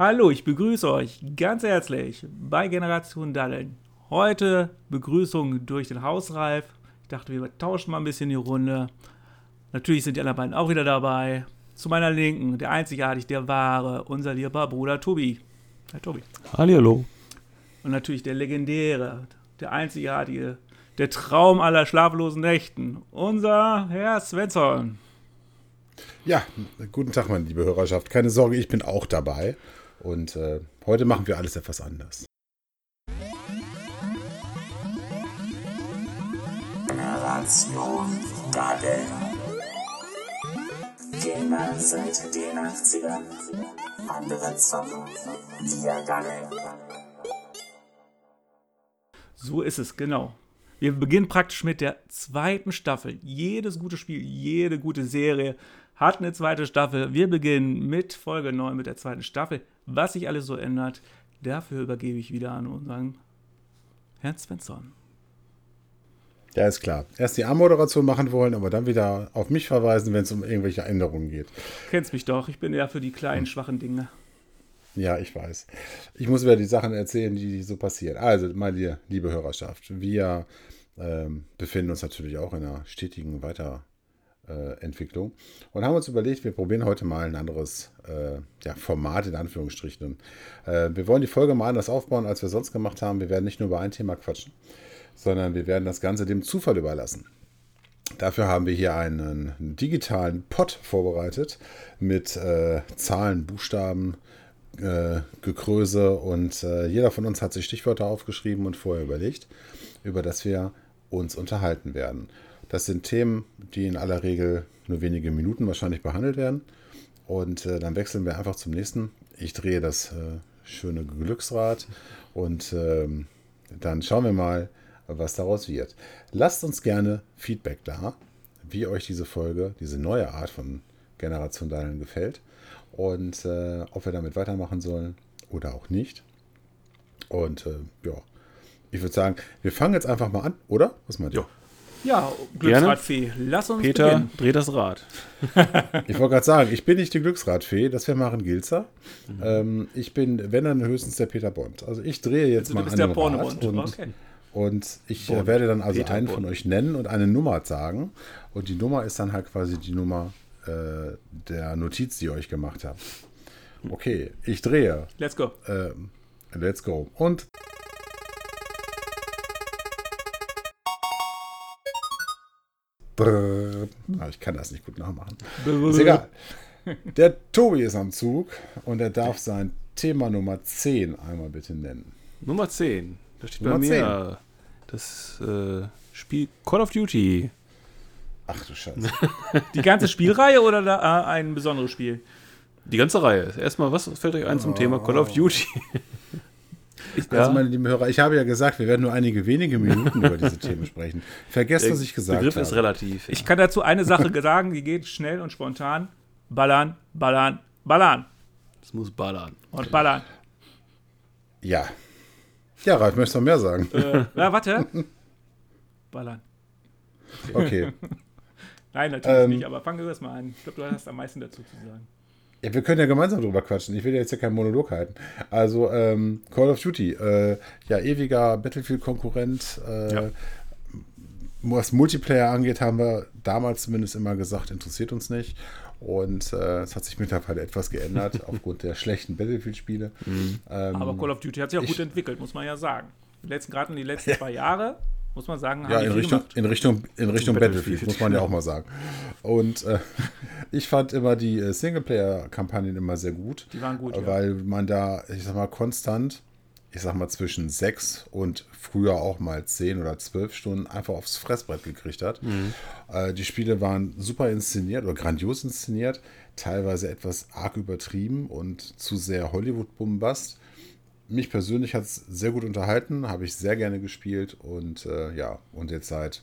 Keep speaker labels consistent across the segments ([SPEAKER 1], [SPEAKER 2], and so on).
[SPEAKER 1] Hallo, ich begrüße euch ganz herzlich bei Generation Daddeln. Heute Begrüßung durch den Hausreif. Ich dachte, wir tauschen mal ein bisschen die Runde. Natürlich sind die anderen beiden auch wieder dabei. Zu meiner Linken, der einzigartig, der wahre, unser lieber Bruder Tobi.
[SPEAKER 2] Herr Tobi. Hallo.
[SPEAKER 1] Und natürlich der legendäre, der einzigartige, der Traum aller schlaflosen Nächten, unser Herr Svensson.
[SPEAKER 3] Ja, guten Tag, meine liebe Hörerschaft. Keine Sorge, ich bin auch dabei. Und äh, heute machen wir alles etwas anders.
[SPEAKER 4] Generation Dadel. Gamer seit den 80ern. Andere zocken via Dadel.
[SPEAKER 1] So ist es, genau. Wir beginnen praktisch mit der zweiten Staffel. Jedes gute Spiel, jede gute Serie hat eine zweite Staffel. Wir beginnen mit Folge 9, mit der zweiten Staffel. Was sich alles so ändert, dafür übergebe ich wieder an unseren Herrn Svensson.
[SPEAKER 3] Ja, ist klar. Erst die Anmoderation machen wollen, aber dann wieder auf mich verweisen, wenn es um irgendwelche Änderungen geht.
[SPEAKER 1] Kennst mich doch, ich bin eher für die kleinen, hm. schwachen Dinge.
[SPEAKER 3] Ja, ich weiß. Ich muss wieder die Sachen erzählen, die so passieren. Also, meine liebe Hörerschaft, wir ähm, befinden uns natürlich auch in einer stetigen Weiterentwicklung und haben uns überlegt, wir probieren heute mal ein anderes äh, ja, Format in Anführungsstrichen. Äh, wir wollen die Folge mal anders aufbauen, als wir sonst gemacht haben. Wir werden nicht nur über ein Thema quatschen, sondern wir werden das Ganze dem Zufall überlassen. Dafür haben wir hier einen digitalen Pod vorbereitet mit äh, Zahlen, Buchstaben, äh, Gekröse und äh, jeder von uns hat sich Stichwörter aufgeschrieben und vorher überlegt, über das wir uns unterhalten werden. Das sind Themen, die in aller Regel nur wenige Minuten wahrscheinlich behandelt werden. Und äh, dann wechseln wir einfach zum nächsten. Ich drehe das äh, schöne Glücksrad und ähm, dann schauen wir mal, was daraus wird. Lasst uns gerne Feedback da, wie euch diese Folge, diese neue Art von Generation Dahlen gefällt und äh, ob wir damit weitermachen sollen oder auch nicht. Und äh, ja, ich würde sagen, wir fangen jetzt einfach mal an, oder? Was meint ihr?
[SPEAKER 1] Ja, Glücksradfee, lass uns
[SPEAKER 2] Peter, beginnen. dreh das Rad.
[SPEAKER 3] ich wollte gerade sagen, ich bin nicht die Glücksradfee, das wäre Maren Gilzer. Mhm. Ähm, ich bin, wenn dann höchstens der Peter Bond. Also ich drehe jetzt also, mal an der Rad und, okay. und ich Bond. werde dann also Peter einen Bond. von euch nennen und eine Nummer sagen. Und die Nummer ist dann halt quasi die Nummer äh, der Notiz, die ihr euch gemacht habt. Okay, ich drehe.
[SPEAKER 1] Let's go.
[SPEAKER 3] Äh, let's go. Und Ah, ich kann das nicht gut nachmachen. Ist egal. Der Tobi ist am Zug und er darf sein Thema Nummer 10 einmal bitte nennen.
[SPEAKER 2] Nummer 10. Da steht Nummer bei mir 10. das äh, Spiel Call of Duty.
[SPEAKER 3] Ach du Scheiße.
[SPEAKER 1] Die ganze Spielreihe oder da, äh, ein besonderes Spiel?
[SPEAKER 2] Die ganze Reihe. Erstmal, was fällt euch ein zum oh. Thema Call of Duty?
[SPEAKER 3] Ich, also, meine lieben Hörer, ich habe ja gesagt, wir werden nur einige wenige Minuten über diese Themen sprechen. Vergesst, was ich gesagt habe. Begriff
[SPEAKER 2] ist relativ.
[SPEAKER 1] Ja. Ich kann dazu eine Sache sagen, die geht schnell und spontan. Ballern, ballern, ballern.
[SPEAKER 2] Es muss ballern.
[SPEAKER 1] Und ballern.
[SPEAKER 3] Ja. Ja, Ralf, möchtest du noch mehr sagen?
[SPEAKER 1] Äh, ja, warte. Ballern.
[SPEAKER 3] Okay.
[SPEAKER 1] Nein, natürlich ähm, nicht, aber fangen wir erst mal an. Ich glaube, du hast am meisten dazu zu sagen.
[SPEAKER 3] Ja, wir können ja gemeinsam drüber quatschen. Ich will ja jetzt ja keinen Monolog halten. Also, ähm, Call of Duty, äh, ja, ewiger Battlefield-Konkurrent. Äh, ja. Was Multiplayer angeht, haben wir damals zumindest immer gesagt, interessiert uns nicht. Und äh, es hat sich mittlerweile etwas geändert aufgrund der schlechten Battlefield-Spiele.
[SPEAKER 1] Mhm. Ähm, Aber Call of Duty hat sich auch ich, gut entwickelt, muss man ja sagen. Gerade in den letzten zwei Jahren muss man sagen.
[SPEAKER 3] Ja, in Richtung, in Richtung, in Richtung Battlefield, Battlefield, muss man ja auch mal sagen. Und äh, ich fand immer die äh, Singleplayer-Kampagnen immer sehr gut.
[SPEAKER 1] Die waren gut,
[SPEAKER 3] Weil ja. man da, ich sag mal, konstant, ich sag mal, zwischen sechs und früher auch mal zehn oder zwölf Stunden einfach aufs Fressbrett gekriegt hat. Mhm. Äh, die Spiele waren super inszeniert oder grandios inszeniert, teilweise etwas arg übertrieben und zu sehr Hollywood-Bombast mich persönlich hat es sehr gut unterhalten, habe ich sehr gerne gespielt und äh, ja, und jetzt seit,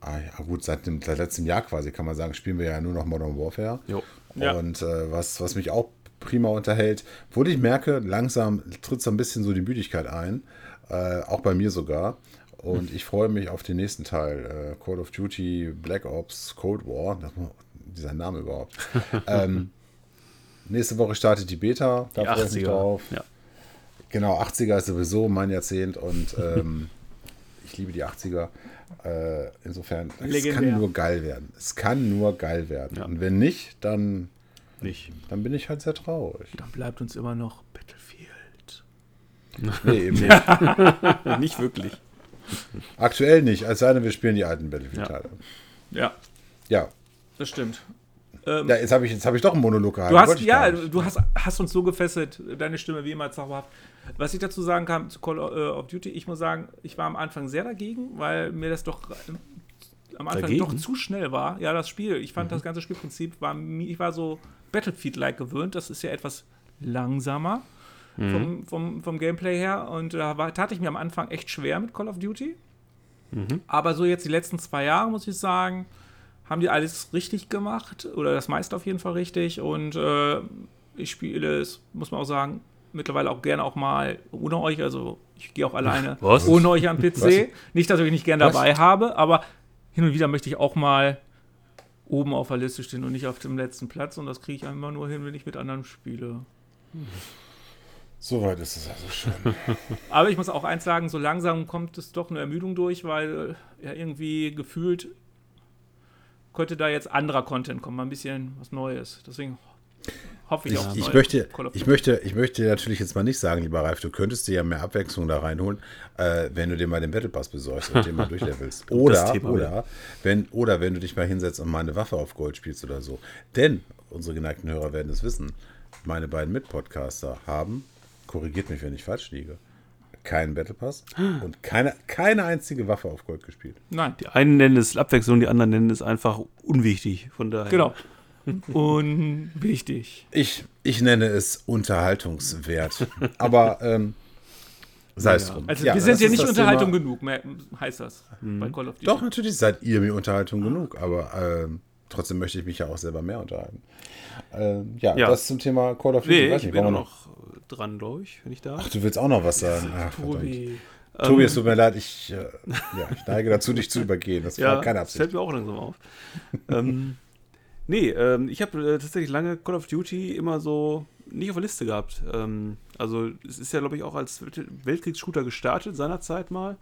[SPEAKER 3] ah, ja, gut, seit dem seit letztem Jahr quasi kann man sagen, spielen wir ja nur noch Modern Warfare. Jo. Ja. Und äh, was, was mich auch prima unterhält, wo ich merke, langsam tritt so ein bisschen so die Müdigkeit ein, äh, auch bei mir sogar. Und ich freue mich auf den nächsten Teil, äh, Call of Duty, Black Ops, Cold War, dieser Name überhaupt. ähm, nächste Woche startet die Beta. Da freue ich mich
[SPEAKER 2] 80er.
[SPEAKER 3] drauf.
[SPEAKER 2] Ja.
[SPEAKER 3] Genau, 80er ist sowieso mein Jahrzehnt und ähm, ich liebe die 80er. Äh, insofern, es
[SPEAKER 1] Legendär.
[SPEAKER 3] kann nur geil werden. Es kann nur geil werden.
[SPEAKER 2] Ja.
[SPEAKER 3] Und wenn nicht, dann,
[SPEAKER 2] Nicht.
[SPEAKER 3] dann bin ich halt sehr traurig.
[SPEAKER 1] Dann bleibt uns immer noch Battlefield.
[SPEAKER 3] Nee, eben nicht.
[SPEAKER 2] nicht wirklich.
[SPEAKER 3] Aktuell nicht, als sei denn, wir spielen die alten Battlefield-Teile.
[SPEAKER 1] Ja,
[SPEAKER 3] Ja.
[SPEAKER 1] das stimmt. Ähm,
[SPEAKER 3] ja, jetzt habe ich, jetzt hab ich doch einen Monolog gehalten.
[SPEAKER 1] Du hast, ja, du hast, hast uns so gefesselt, deine Stimme wie immer zauberhaft. Was ich dazu sagen kann zu Call äh, of Duty, ich muss sagen, ich war am Anfang sehr dagegen, weil mir das doch äh, am Anfang
[SPEAKER 2] Dagegen?
[SPEAKER 1] doch zu schnell war. Ja, das Spiel. Ich fand das ganze Spielprinzip war, ich war so Battlefield-like gewöhnt. Das ist ja etwas langsamer vom, vom, vom Gameplay her. Und da war, tat ich mir am Anfang echt schwer mit Call of Duty. Aber so jetzt die letzten zwei Jahre, muss ich sagen, haben die alles richtig gemacht. Oder das meiste auf jeden Fall richtig. Und äh, ich spiele es, muss man auch sagen, mittlerweile auch gerne auch mal ohne euch. Also ich gehe auch alleine
[SPEAKER 2] Was?
[SPEAKER 1] ohne euch am PC.
[SPEAKER 3] Was?
[SPEAKER 1] Nicht, dass ich euch nicht gerne
[SPEAKER 3] Was?
[SPEAKER 1] dabei habe, aber hin und wieder möchte ich auch mal oben auf der Liste stehen und nicht auf dem letzten Platz. Und das kriege ich immer nur hin, wenn ich mit anderen spiele.
[SPEAKER 3] Soweit ist es also schon.
[SPEAKER 1] Aber ich muss auch eins sagen, so langsam kommt es doch eine Ermüdung durch, weil äh, ja irgendwie gefühlt könnte da jetzt anderer Content kommen, mal ein bisschen was Neues. Deswegen hoffe ich,
[SPEAKER 3] Ich,
[SPEAKER 1] auch.
[SPEAKER 3] ich, möchte, ich, möchte, ich möchte dir natürlich jetzt mal nicht sagen, lieber Ralf, du könntest dir ja mehr Abwechslung da reinholen, äh, wenn du dir mal den Battle Pass besorgst und den mal durchlevelst. Oder, oder, wenn, oder wenn du dich mal hinsetzt und mal eine Waffe auf Gold spielst oder so. Denn, unsere geneigten Hörer werden es wissen, meine beiden Mitpodcaster haben, korrigiert mich, wenn ich falsch liege, keinen Battle Pass und keine, keine einzige Waffe auf Gold gespielt.
[SPEAKER 1] Nein,
[SPEAKER 2] Die einen nennen es Abwechslung, die anderen nennen es einfach unwichtig. Von daher.
[SPEAKER 1] genau. Unwichtig.
[SPEAKER 3] Ich, ich nenne es Unterhaltungswert. Aber ähm, sei es
[SPEAKER 2] Ja.
[SPEAKER 3] drum.
[SPEAKER 1] Also
[SPEAKER 3] Ja,
[SPEAKER 1] wir sind ja nicht Unterhaltung
[SPEAKER 3] Thema.
[SPEAKER 1] genug, mehr, heißt das bei Call of Duty.
[SPEAKER 3] Doch, natürlich seid ihr mir Unterhaltung genug, aber ähm, trotzdem möchte ich mich ja auch selber mehr unterhalten. Ähm, ja,
[SPEAKER 2] Ja.
[SPEAKER 3] das zum Thema Call of Duty.
[SPEAKER 2] Nee,
[SPEAKER 3] Weiß
[SPEAKER 2] ich auch
[SPEAKER 3] wir
[SPEAKER 2] noch dran, glaube ich, wenn ich da.
[SPEAKER 3] Ach, du willst auch noch was sagen? Ach, verdammt.
[SPEAKER 1] Tobi.
[SPEAKER 3] Tobi, es tut mir leid, ich, äh, ja, ich neige dazu, dich zu übergehen. Das war keine
[SPEAKER 2] das fällt
[SPEAKER 3] Absicht.
[SPEAKER 2] mir auch langsam auf. ähm, nee, ähm, ich habe äh, tatsächlich lange Call of Duty immer so nicht auf der Liste gehabt. Ähm, also es ist ja, glaube ich, auch als Welt- Weltkriegsshooter gestartet seinerzeit mal.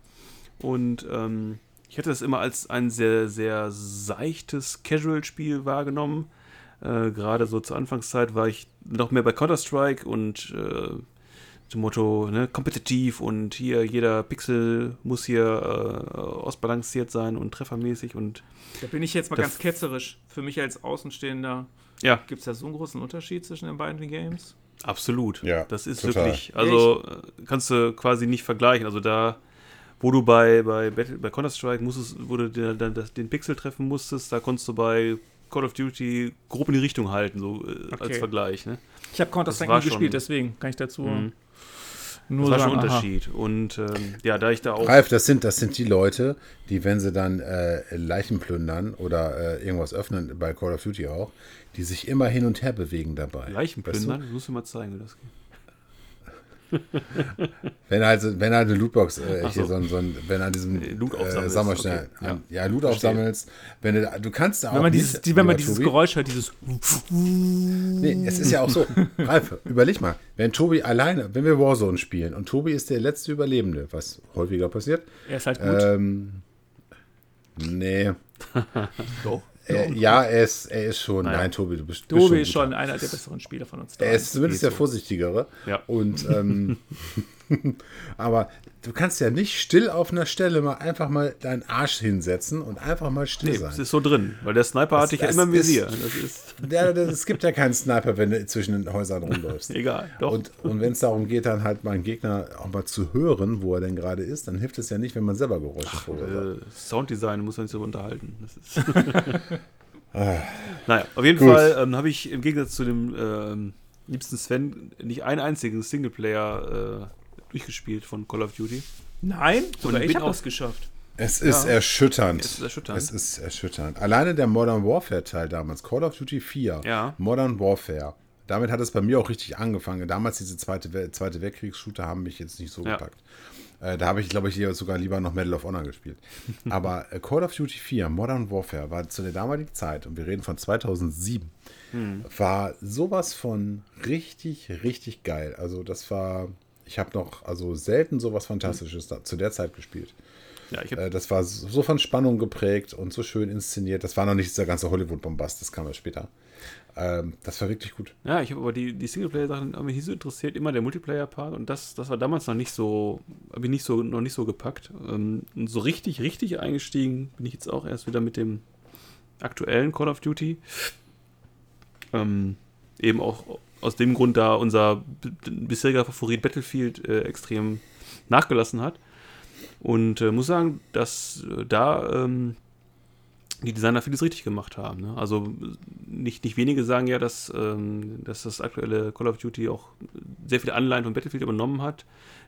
[SPEAKER 2] Und ähm, ich hatte das immer als ein sehr, sehr seichtes Casual-Spiel wahrgenommen. Äh, Gerade so zur Anfangszeit war ich noch mehr bei Counter-Strike und äh, zum Motto, ne, kompetitiv und hier jeder Pixel muss hier äh, ausbalanciert sein und treffermäßig und
[SPEAKER 1] Da bin ich jetzt mal ganz ketzerisch. Für mich als Außenstehender
[SPEAKER 2] ja,
[SPEAKER 1] gibt es da so einen großen Unterschied zwischen den beiden Games.
[SPEAKER 2] absolut.
[SPEAKER 3] Ja,
[SPEAKER 2] das ist
[SPEAKER 3] total.
[SPEAKER 2] wirklich, also äh, kannst du quasi nicht vergleichen. Also da, wo du bei, bei, Battle- bei Counter-Strike musstest, wo du den, den, den Pixel treffen musstest, da konntest du bei Call of Duty grob in die Richtung halten, so äh, als
[SPEAKER 1] Okay.
[SPEAKER 2] Vergleich. Ne?
[SPEAKER 1] Ich habe Counter-Strike nie gespielt,
[SPEAKER 2] schon-
[SPEAKER 1] deswegen kann ich dazu
[SPEAKER 2] Mhm.
[SPEAKER 1] nur
[SPEAKER 2] Das war
[SPEAKER 1] sagen,
[SPEAKER 2] schon ein
[SPEAKER 1] aha.
[SPEAKER 2] Unterschied. Und ähm, ja, da ich da auch.
[SPEAKER 3] Ralf, das sind, das sind die Leute, die, wenn sie dann äh, Leichen plündern oder äh, irgendwas öffnen, bei Call of Duty auch, die sich immer hin und her bewegen dabei.
[SPEAKER 2] Leichen
[SPEAKER 3] Weißt du?
[SPEAKER 2] plündern, das musst du mal zeigen, wie das geht.
[SPEAKER 3] Wenn halt, wenn halt eine Lootbox, äh,
[SPEAKER 2] so.
[SPEAKER 3] so ein, so ein, wenn an diesem
[SPEAKER 2] Äh, Loot
[SPEAKER 3] äh, schnell,
[SPEAKER 2] okay,
[SPEAKER 3] an,
[SPEAKER 2] ja.
[SPEAKER 3] ja. Loot aufsammelst, wenn du, du kannst da auch
[SPEAKER 1] Wenn man dieses, die, wenn man dieses
[SPEAKER 3] Tobi,
[SPEAKER 1] Geräusch hört, dieses
[SPEAKER 3] Nee, es ist ja auch so. Ralf, überleg mal, wenn Tobi alleine, wenn wir Warzone spielen und Tobi ist der letzte Überlebende, was häufiger passiert,
[SPEAKER 1] er ist halt gut.
[SPEAKER 3] ähm, nee,
[SPEAKER 2] Doch.
[SPEAKER 3] Äh, ja, er ist, er ist schon,
[SPEAKER 2] Naja.
[SPEAKER 3] nein, Tobi, du bist, bist
[SPEAKER 1] Tobi
[SPEAKER 3] schon
[SPEAKER 1] ist schon einer der besseren Spieler von uns.
[SPEAKER 3] Er ist zumindest der
[SPEAKER 2] so.
[SPEAKER 3] vorsichtigere.
[SPEAKER 2] Ja.
[SPEAKER 3] Und ähm, aber du kannst ja nicht still auf einer Stelle mal einfach mal deinen Arsch hinsetzen und einfach mal still
[SPEAKER 2] Nee,
[SPEAKER 3] sein.
[SPEAKER 2] es ist so drin, weil der Sniper
[SPEAKER 3] Das-
[SPEAKER 2] hatte ich ja
[SPEAKER 3] das
[SPEAKER 2] immer im Visier. Das
[SPEAKER 3] es gibt ja keinen Sniper, wenn du zwischen den Häusern rumläufst.
[SPEAKER 2] egal. Doch.
[SPEAKER 3] Und, und wenn es darum geht, dann halt mal einen Gegner auch mal zu hören, wo er denn gerade ist, dann hilft es ja nicht, wenn man selber Geräusche verursacht.
[SPEAKER 2] äh, Sounddesign muss man sich so unterhalten. Das naja, auf jeden
[SPEAKER 3] Gut.
[SPEAKER 2] Fall ähm, habe ich im Gegensatz zu dem ähm, liebsten Sven nicht einen einzigen Singleplayer äh, durchgespielt von Call of Duty.
[SPEAKER 1] Nein, sogar
[SPEAKER 2] Und
[SPEAKER 1] ich
[SPEAKER 2] bin
[SPEAKER 1] habe das geschafft.
[SPEAKER 3] Es ist
[SPEAKER 2] Ja.
[SPEAKER 3] erschütternd.
[SPEAKER 2] Es ist erschütternd.
[SPEAKER 3] Es ist erschütternd. Alleine der Modern Warfare-Teil damals, Call of Duty 4,
[SPEAKER 2] Ja.
[SPEAKER 3] Modern Warfare, damit hat es bei mir auch richtig angefangen. Damals diese zweite, zweite Weltkriegs-Shooter haben mich jetzt nicht so
[SPEAKER 2] Ja.
[SPEAKER 3] gepackt. Äh, da habe ich, glaube ich, sogar lieber noch Medal of Honor gespielt. Aber äh, Call of Duty 4, Modern Warfare, war zu der damaligen Zeit, und wir reden von 2007, war sowas von richtig, richtig geil. Also das war, ich habe noch also selten sowas Fantastisches da, zu der Zeit gespielt.
[SPEAKER 2] Ja, ich
[SPEAKER 3] Äh,
[SPEAKER 2] habe
[SPEAKER 3] das war so von Spannung geprägt und so schön inszeniert. Das war noch nicht dieser ganze Hollywood-Bombast, das kam ja später. Ähm, das war wirklich gut.
[SPEAKER 2] ja, ich hab aber die, die Singleplayer-Sachen mich nicht so interessiert, immer der Multiplayer-Part und das, das war damals noch nicht so, habe ich nicht so, noch nicht so gepackt. Ähm, und so richtig, richtig eingestiegen bin ich jetzt auch erst wieder mit dem aktuellen Call of Duty. Ähm, eben auch aus dem Grund, da unser bisheriger Favorit Battlefield äh, extrem nachgelassen hat. Und äh, muss sagen, dass äh, da ähm, die Designer vieles richtig gemacht haben. Ne? Also nicht, nicht wenige sagen ja, dass, ähm, dass das aktuelle Call of Duty auch sehr viele Anleihen von Battlefield übernommen hat.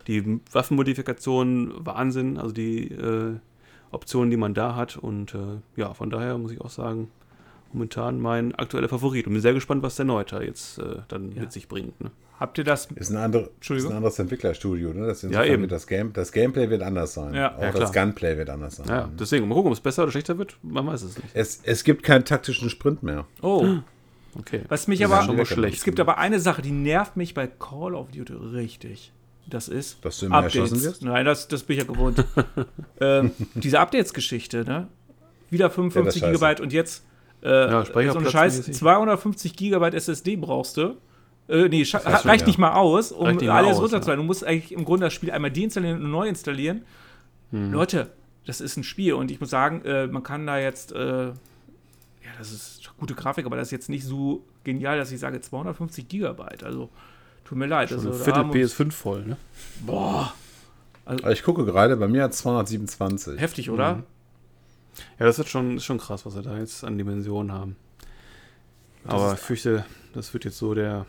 [SPEAKER 2] Die Waffenmodifikationen, Wahnsinn, also die äh, Optionen, die man da hat. Und äh, ja, von daher muss ich auch sagen, momentan mein aktueller Favorit. Und bin sehr gespannt, was der Neuter jetzt äh, dann
[SPEAKER 1] Ja.
[SPEAKER 2] mit sich bringt. Ne?
[SPEAKER 1] Habt ihr das?
[SPEAKER 3] Ist ein, andere, ist ein anderes Entwicklerstudio. Ne? Das,
[SPEAKER 2] Ja, eben.
[SPEAKER 3] wird das, Game, das Gameplay wird anders sein.
[SPEAKER 1] Ja.
[SPEAKER 3] Auch
[SPEAKER 2] Ja,
[SPEAKER 3] das. Gunplay wird anders sein.
[SPEAKER 2] Ja, deswegen, mal gucken, ob es besser oder schlechter wird. Man weiß es nicht.
[SPEAKER 3] Es, es gibt keinen taktischen Sprint mehr.
[SPEAKER 1] Oh,
[SPEAKER 2] Okay.
[SPEAKER 1] was mich
[SPEAKER 3] Das ist
[SPEAKER 1] aber.
[SPEAKER 3] schon mal
[SPEAKER 2] schlecht.
[SPEAKER 1] Es gibt aber eine Sache, die nervt mich bei Call of Duty richtig. Das ist.
[SPEAKER 3] Dass du immer erschossen wirst?
[SPEAKER 1] Nein, das, das bin ich ja gewohnt. ähm, diese Updates-Geschichte, ne? Wieder 55
[SPEAKER 3] scheiße.
[SPEAKER 1] Gigabyte und jetzt äh,
[SPEAKER 2] Ja,
[SPEAKER 1] so
[SPEAKER 2] Speicherplatz
[SPEAKER 1] eine Scheiß
[SPEAKER 2] mäßig.
[SPEAKER 1] 250 Gigabyte SSD brauchst du. Äh, nee, scha-
[SPEAKER 3] reicht schon,
[SPEAKER 1] reicht
[SPEAKER 3] ja.
[SPEAKER 1] nicht mal aus, um alles
[SPEAKER 2] aus,
[SPEAKER 1] runterzuladen. Du musst eigentlich im Grunde das Spiel einmal deinstallieren und neu installieren.
[SPEAKER 2] Hm.
[SPEAKER 1] Leute, das ist ein Spiel und ich muss sagen, äh, man kann da jetzt, äh, ja, das ist gute Grafik, aber das ist jetzt nicht so genial, dass ich sage 250 Gigabyte. Also, tut mir leid.
[SPEAKER 2] Schon
[SPEAKER 1] Also,
[SPEAKER 2] Viertel
[SPEAKER 1] haben uns-
[SPEAKER 2] PS5 voll, ne?
[SPEAKER 1] Boah,
[SPEAKER 3] Aber Ich gucke gerade, bei mir hat 227.
[SPEAKER 1] heftig, oder?
[SPEAKER 2] Mhm. Ja, das ist schon, ist schon krass, was wir da jetzt an Dimensionen haben. Aber ich fürchte, das wird jetzt so der.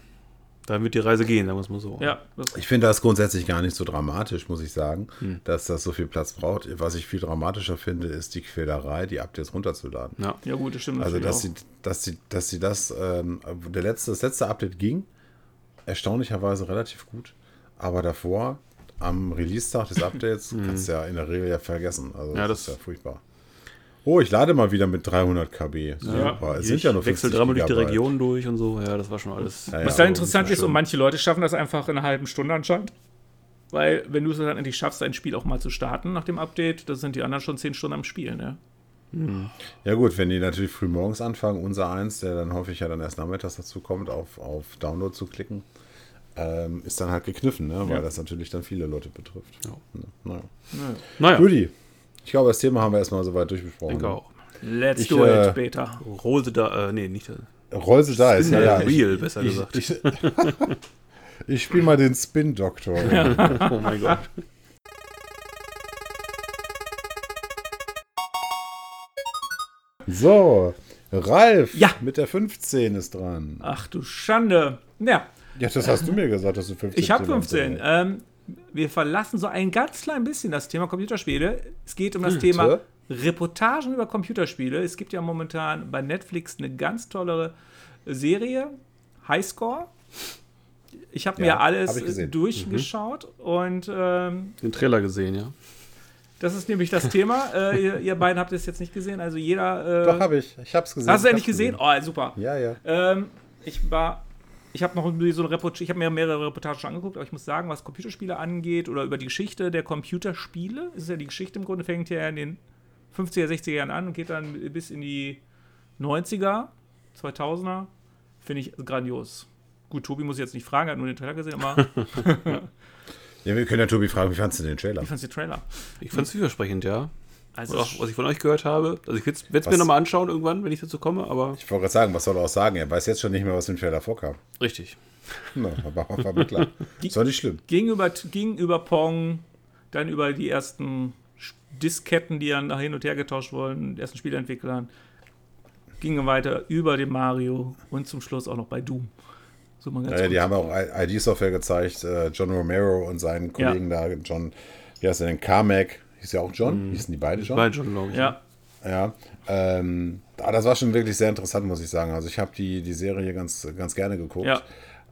[SPEAKER 2] Da wird die Reise gehen, sagen wir es mal so.
[SPEAKER 1] Ja,
[SPEAKER 3] Ich finde das grundsätzlich gar nicht so dramatisch, muss ich sagen,
[SPEAKER 2] Hm.
[SPEAKER 3] dass das so viel Platz braucht. Was ich viel dramatischer finde, ist die Quälerei, die Updates runterzuladen.
[SPEAKER 2] Ja.
[SPEAKER 1] ja gut, das stimmt
[SPEAKER 3] Also,
[SPEAKER 1] natürlich
[SPEAKER 3] dass sie, dass sie, dass sie das, ähm, der letzte, das letzte Update ging, erstaunlicherweise relativ gut. Aber davor, am Release-Tag des Updates, kannst du ja in der Regel ja vergessen. Also,
[SPEAKER 2] Ja,
[SPEAKER 3] das,
[SPEAKER 2] das-
[SPEAKER 3] ist ja furchtbar. Oh, ich lade mal wieder mit 300 KB.
[SPEAKER 1] Ja.
[SPEAKER 3] Super. Es sind ja nur 50
[SPEAKER 2] Wechselt dreimal durch die
[SPEAKER 3] Gigabyte.
[SPEAKER 2] Region durch und so. Ja, das war schon alles.
[SPEAKER 3] Ja,
[SPEAKER 1] Was
[SPEAKER 3] ja,
[SPEAKER 1] dann interessant
[SPEAKER 3] ist ja
[SPEAKER 1] und manche Leute schaffen das einfach in einer halben Stunde anscheinend. Weil, wenn du es dann endlich schaffst, ein Spiel auch mal zu starten nach dem Update, da sind die anderen schon 10 Stunden am Spielen, ne?
[SPEAKER 3] Ja gut, wenn die natürlich früh morgens anfangen, unser eins, der dann häufig ja dann erst nachmittags dazu kommt, auf, auf Download zu klicken, ähm, ist dann halt gekniffen, ne? weil
[SPEAKER 1] Ja.
[SPEAKER 3] das natürlich dann viele Leute betrifft.
[SPEAKER 2] Ja.
[SPEAKER 3] Ne? Naja.
[SPEAKER 2] Naja,
[SPEAKER 3] Judy, ich glaube, das Thema haben wir erstmal soweit durchbesprochen.
[SPEAKER 2] denke auch.
[SPEAKER 1] Let's
[SPEAKER 3] Ich,
[SPEAKER 1] do
[SPEAKER 3] äh,
[SPEAKER 1] it, Beta.
[SPEAKER 2] Roll the da, äh, nee, nicht.
[SPEAKER 3] Roll the Dice, ja, ja. Ich,
[SPEAKER 2] Real, besser
[SPEAKER 3] ich,
[SPEAKER 2] gesagt.
[SPEAKER 3] ich, ich spiele mal den Spin-Doktor.
[SPEAKER 2] oh mein Gott.
[SPEAKER 3] So, Ralf
[SPEAKER 1] Ja.
[SPEAKER 3] mit der 15 ist dran.
[SPEAKER 1] Ach du Schande. Ja,
[SPEAKER 3] Ja, das hast du mir gesagt, dass du 15
[SPEAKER 1] ich habe
[SPEAKER 3] Themen
[SPEAKER 1] 15.
[SPEAKER 3] hast.
[SPEAKER 1] Ähm, wir verlassen so ein ganz klein bisschen das Thema Computerspiele. Es geht um das
[SPEAKER 3] Hm,
[SPEAKER 1] Thema. Reportagen über Computerspiele. Es gibt ja momentan bei Netflix eine ganz tolle Serie, Highscore. Ich habe mir
[SPEAKER 3] Ja,
[SPEAKER 1] alles
[SPEAKER 3] hab gesehen.
[SPEAKER 1] durchgeschaut und ähm,
[SPEAKER 2] Den Trailer gesehen, ja.
[SPEAKER 1] das ist nämlich das Thema. Äh, ihr, ihr beiden habt es jetzt nicht gesehen, also jeder. Äh,
[SPEAKER 3] Doch, habe ich. Ich habe es gesehen.
[SPEAKER 1] hast du
[SPEAKER 3] Ich
[SPEAKER 1] endlich
[SPEAKER 3] hab's
[SPEAKER 1] gesehen? Oh, super.
[SPEAKER 3] Ja, ja.
[SPEAKER 1] Ähm, ich war. Ich habe noch so eine Reportage, ich habe mir mehrere Reportagen schon angeguckt, aber ich muss sagen, was Computerspiele angeht oder über die Geschichte der Computerspiele, ist ja die Geschichte im Grunde, fängt ja in den 50er, 60er Jahren an und geht dann bis in die 90er, 2000er, finde ich grandios. Gut, Tobi muss ich jetzt nicht fragen, er hat nur den Trailer gesehen, aber
[SPEAKER 3] Ja, wir können ja Tobi fragen, wie fandest du den Trailer?
[SPEAKER 1] wie fandst du den Trailer?
[SPEAKER 2] Ich fand es vielversprechend, ja.
[SPEAKER 1] Also,
[SPEAKER 2] auch, was ich von euch gehört habe. Also ich werde es mir nochmal anschauen irgendwann, wenn ich dazu komme, aber
[SPEAKER 3] Ich wollte gerade sagen, was soll er auch sagen? Er weiß jetzt schon nicht mehr, was im Trailer vorkam.
[SPEAKER 2] richtig.
[SPEAKER 3] Na, war, war mir klar. Das war nicht schlimm.
[SPEAKER 1] ging über, ging über Pong, dann über die ersten Disketten, die dann hin und her getauscht wurden, die ersten Spieleentwicklern, ging weiter über den Mario und zum Schluss auch noch bei Doom. So mal ganz
[SPEAKER 3] Ja, die haben auch ID-Software gezeigt. äh, John Romero und seinen
[SPEAKER 1] Ja.
[SPEAKER 3] Kollegen da, John, wie heißt der denn? Carmack. Hieß ja auch John? Hießen die beide John?
[SPEAKER 2] Beide schon, glaube ich.
[SPEAKER 1] ja,
[SPEAKER 3] Ja. Ähm, Ah, das war schon wirklich sehr interessant, muss ich sagen. Also ich habe die, die Serie ganz, ganz gerne geguckt.
[SPEAKER 1] Ja.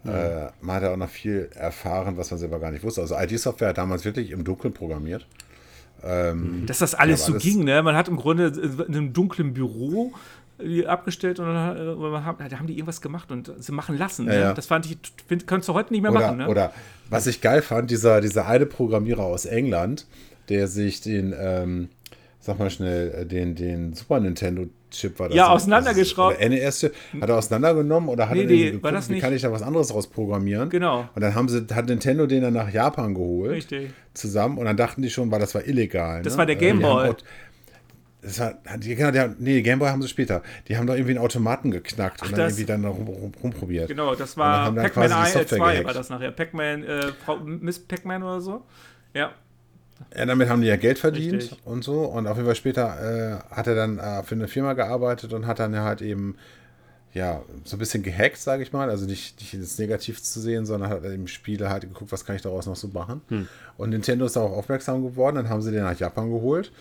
[SPEAKER 3] Äh, man hat ja auch noch viel erfahren, was man selber gar nicht wusste. Also IT-Software hat damals wirklich im Dunkeln programmiert.
[SPEAKER 1] Dass das alles
[SPEAKER 3] Ja,
[SPEAKER 1] so
[SPEAKER 3] das-
[SPEAKER 1] ging, ne? Man hat im Grunde in einem dunklen Büro die abgestellt und dann äh, haben die irgendwas gemacht und sie machen lassen. Ne?
[SPEAKER 3] Ja, ja.
[SPEAKER 1] Das fand ich, find, kannst du heute nicht mehr
[SPEAKER 3] Oder,
[SPEAKER 1] machen, ne?
[SPEAKER 3] oder was ich geil fand, dieser, dieser eine Programmierer aus England, der sich den, ähm, sag mal schnell, äh, den, den Super Nintendo-Chip war das.
[SPEAKER 1] Ja, auseinandergeschraubt.
[SPEAKER 3] Oder NES-Chip, hat er auseinandergenommen oder hat
[SPEAKER 1] Nee,
[SPEAKER 3] er
[SPEAKER 1] nee,
[SPEAKER 3] irgendwie
[SPEAKER 1] war
[SPEAKER 3] geguckt,
[SPEAKER 1] das
[SPEAKER 3] wie
[SPEAKER 1] nicht?
[SPEAKER 3] kann ich da was anderes rausprogrammieren?
[SPEAKER 1] Genau.
[SPEAKER 3] Und dann haben sie, hat Nintendo den dann nach Japan geholt.
[SPEAKER 1] Richtig.
[SPEAKER 3] Zusammen und dann dachten die schon, weil das war illegal.
[SPEAKER 1] Das
[SPEAKER 3] ne?
[SPEAKER 1] war der
[SPEAKER 3] Äh,
[SPEAKER 1] Game
[SPEAKER 3] die haben
[SPEAKER 1] Boy.
[SPEAKER 3] auch- Das war, die, genau, die nee, Game Boy haben sie später. Die haben doch irgendwie einen Automaten geknackt und dann irgendwie dann rum, rum, rumprobiert.
[SPEAKER 1] Genau, das war Pac-Man
[SPEAKER 3] quasi die
[SPEAKER 1] 1,
[SPEAKER 3] Software
[SPEAKER 1] 2
[SPEAKER 3] gehackt.
[SPEAKER 1] war das nachher. Pac-Man, äh, Frau, Miss Pac-Man oder so. Ja.
[SPEAKER 3] Ja, damit haben die ja Geld verdient
[SPEAKER 1] Richtig.
[SPEAKER 3] und so. Und auf jeden Fall später äh, hat er dann äh, für eine Firma gearbeitet und hat dann halt eben, ja, so ein bisschen gehackt, sage ich mal. Also nicht, nicht ins Negativ zu sehen, sondern hat im Spiel halt geguckt, was kann ich daraus noch so machen. Und Nintendo ist darauf aufmerksam geworden. Dann haben sie den nach Japan geholt.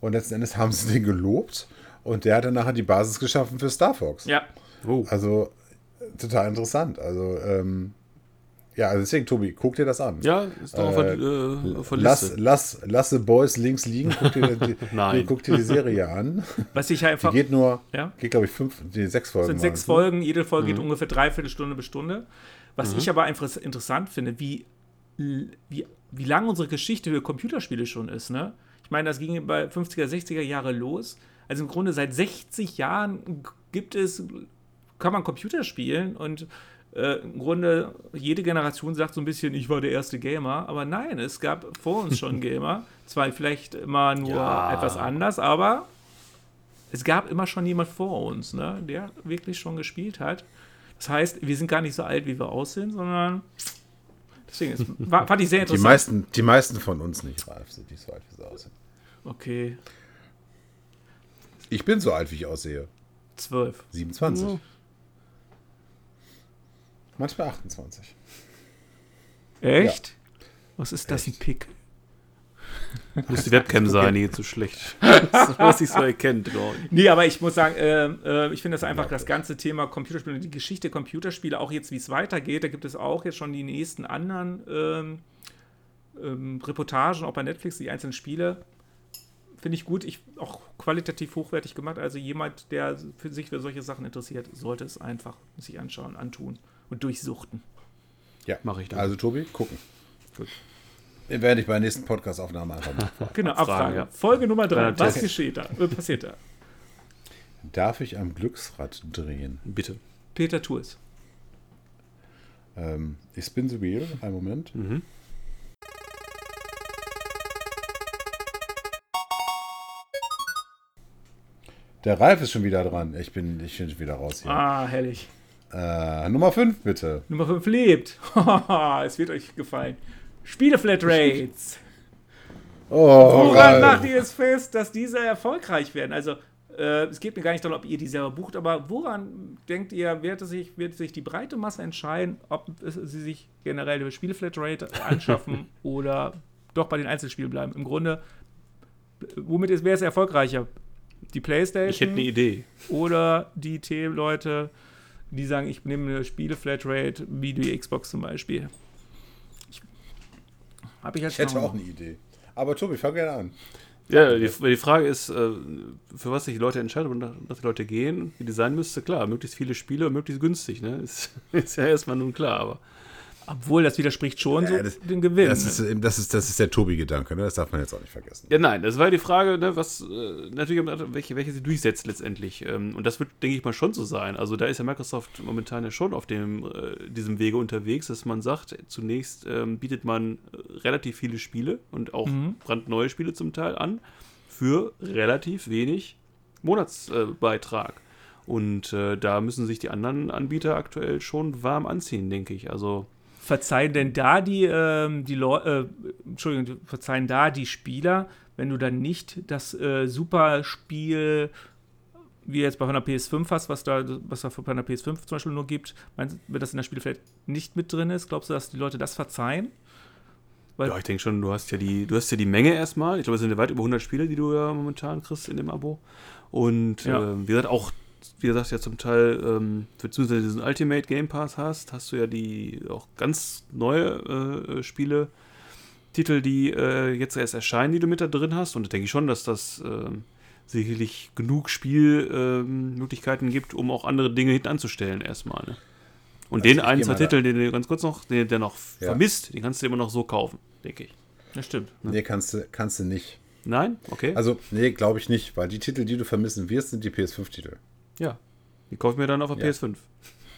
[SPEAKER 3] Und letzten Endes haben sie den gelobt. Und der hat dann nachher die Basis geschaffen für Star Fox.
[SPEAKER 1] Ja.
[SPEAKER 2] Oh.
[SPEAKER 3] Also äh, total interessant. Also, ähm, ja, also deswegen, Tobi, guck dir das an.
[SPEAKER 2] Ja, ist doch auf der, äh, auf der
[SPEAKER 3] Lass,
[SPEAKER 2] Liste.
[SPEAKER 3] lass, lass the Boys links liegen, guck dir die,
[SPEAKER 2] Nein.
[SPEAKER 3] guck dir die Serie an.
[SPEAKER 1] Was ich
[SPEAKER 3] Die
[SPEAKER 1] einfach.
[SPEAKER 3] geht nur,
[SPEAKER 1] Ja.
[SPEAKER 3] geht glaube ich fünf, die sechs Folgen.
[SPEAKER 1] sind sechs
[SPEAKER 3] waren's, ne?
[SPEAKER 1] Folgen, jede Folge
[SPEAKER 3] Mhm.
[SPEAKER 1] geht ungefähr dreiviertel Stunde bis Stunde. Was ich aber einfach interessant finde, wie, wie, wie lang unsere Geschichte für Computerspiele schon ist. Ne? Ich meine, das ging bei 50er, 60er Jahre los. Also im Grunde seit 60 Jahren gibt es, kann man Computer spielen und äh, im Grunde jede Generation sagt so ein bisschen, ich war der erste Gamer. Aber nein, es gab vor uns schon Gamer. Zwar vielleicht immer nur
[SPEAKER 2] Ja.
[SPEAKER 1] etwas anders, aber es gab immer schon jemand vor uns, ne, der wirklich schon gespielt hat. Das heißt, wir sind gar nicht so alt, wie wir aussehen, sondern deswegen ist, war, fand ich sehr
[SPEAKER 3] Die
[SPEAKER 1] interessant.
[SPEAKER 3] meisten, die meisten von uns nicht, Ralf, sind nicht so alt, wie sie aussehen.
[SPEAKER 1] Okay,
[SPEAKER 3] Ich bin so alt, wie ich aussehe.
[SPEAKER 1] zwölf.
[SPEAKER 3] 27. Manchmal 28.
[SPEAKER 1] Echt? Was ist das, ein Pick?
[SPEAKER 2] Muss die Webcam sein, die geht so schlecht. Was sich so erkennt. ich.
[SPEAKER 1] Nee, aber ich muss sagen, äh, äh, ich finde das einfach das ganze Thema Computerspiele, die Geschichte der Computerspiele, auch jetzt, wie es weitergeht, da gibt es auch jetzt schon die nächsten anderen ähm, ähm, Reportagen, auch bei Netflix, die einzelnen Spiele. Finde ich gut, ich, auch qualitativ hochwertig gemacht. Also jemand, der für sich für solche Sachen interessiert, sollte es einfach sich anschauen, antun und durchsuchten.
[SPEAKER 3] Ja,
[SPEAKER 2] Mach ich dann.
[SPEAKER 3] Also, Tobi, gucken.
[SPEAKER 2] Gut.
[SPEAKER 3] Den werde ich bei der nächsten Podcast-Aufnahme einfach machen.
[SPEAKER 1] Genau,
[SPEAKER 2] Abfragen,
[SPEAKER 1] Abfrage.
[SPEAKER 2] ja.
[SPEAKER 1] Folge Nummer drei.
[SPEAKER 2] Kleiner
[SPEAKER 1] Was geschieht da? Äh, passiert da?
[SPEAKER 3] Darf ich am Glücksrad drehen?
[SPEAKER 2] Bitte.
[SPEAKER 1] Peter, tu es.
[SPEAKER 3] Ähm, ich spin the wheel. Einen Moment. Der Ralf ist schon wieder dran. Ich bin, ich bin schon wieder raus hier.
[SPEAKER 1] Ah, herrlich.
[SPEAKER 3] Äh, Nummer 5, bitte.
[SPEAKER 1] Nummer 5 lebt. es wird euch gefallen. Spiele-Flatrates.
[SPEAKER 3] Oh,
[SPEAKER 1] Woran macht
[SPEAKER 3] Ralf.
[SPEAKER 1] ihr es fest, dass diese erfolgreich werden? Also, äh, es geht mir gar nicht darum, ob ihr die selber bucht, aber woran denkt ihr, wird sich, wird sich die breite Masse entscheiden, ob sie sich generell über Spiele-Flatrate anschaffen oder doch bei den Einzelspielen bleiben? Im Grunde, womit ist, wäre es erfolgreicher? Die Playstation?
[SPEAKER 2] Ich hätte eine Idee.
[SPEAKER 1] Oder die T-Leute, die sagen, ich nehme eine Spiele-Flatrate, wie die Xbox zum Beispiel. Ich, hab ich jetzt
[SPEAKER 3] Ich hätte auch eine Idee. Aber Tobi, fang gerne an.
[SPEAKER 2] Ja, die, die Frage ist, äh, für was sich die Leute entscheiden und dass die Leute gehen, wie die sein müsste. Klar, möglichst viele Spiele und möglichst günstig. Ne? Ist, ist ja erstmal nun klar, aber
[SPEAKER 1] Obwohl, das widerspricht schon so
[SPEAKER 3] Ja, das-
[SPEAKER 1] dem Gewinn.
[SPEAKER 3] Das ist, ähm, das ist, das ist der Tobi-Gedanke, ne? das darf man jetzt auch nicht vergessen.
[SPEAKER 2] Ja, nein, das war ja die Frage, ne, was äh, natürlich, welche, welche sie durchsetzt letztendlich. Ähm, und das wird, denke ich mal, schon so sein. Also da ist ja Microsoft momentan ja schon auf dem, äh, diesem Wege unterwegs, dass man sagt, zunächst ähm, bietet man äh, relativ viele Spiele und auch brandneue Spiele zum Teil an für relativ wenig Monatsbeitrag. und äh, da müssen sich die anderen Anbieter aktuell schon warm anziehen, denke ich. Also
[SPEAKER 1] verzeihen denn da die, ähm, die Leute, äh, Entschuldigung, verzeihen da die Spieler, wenn du dann nicht das äh, Superspiel, wie jetzt bei einer PS5 hast, was da, was da bei einer PS5 zum Beispiel nur gibt, meinst du, wenn das in der Spiel vielleicht nicht mit drin ist, glaubst du, dass die Leute das verzeihen? Weil,
[SPEAKER 2] Ja, ich denke schon, du hast ja die, du hast ja die Menge erstmal. Ich glaube, es sind ja weit über 100 Spiele, die du ja momentan kriegst in dem Abo. Und
[SPEAKER 1] Ja.
[SPEAKER 2] ähm, wie gesagt, auch, wie gesagt, ja zum Teil, ähm, beziehungsweise diesen Ultimate Game Pass hast, hast du ja die auch ganz neue äh, Spiele, Titel, die äh, jetzt erst erscheinen, die du mit da drin hast. Und da denke ich schon, dass das ähm, sicherlich genug Spielmöglichkeiten Möglichkeiten gibt, um auch andere Dinge hinten anzustellen erstmal. Ne? Und
[SPEAKER 3] Also
[SPEAKER 2] den einen, zwei Titel, den du ganz kurz noch, den, der noch
[SPEAKER 3] Ja.
[SPEAKER 2] vermisst, den kannst du immer noch so kaufen, denke ich.
[SPEAKER 1] das stimmt.
[SPEAKER 3] Nee, kannst du, kannst du nicht.
[SPEAKER 2] Nein? Okay.
[SPEAKER 3] Also, nee, glaube ich nicht, weil die Titel, die du vermissen wirst, sind die PS5-Titel.
[SPEAKER 2] Ja. Die kaufe ich mir dann auf der
[SPEAKER 3] Ja.
[SPEAKER 2] PS5.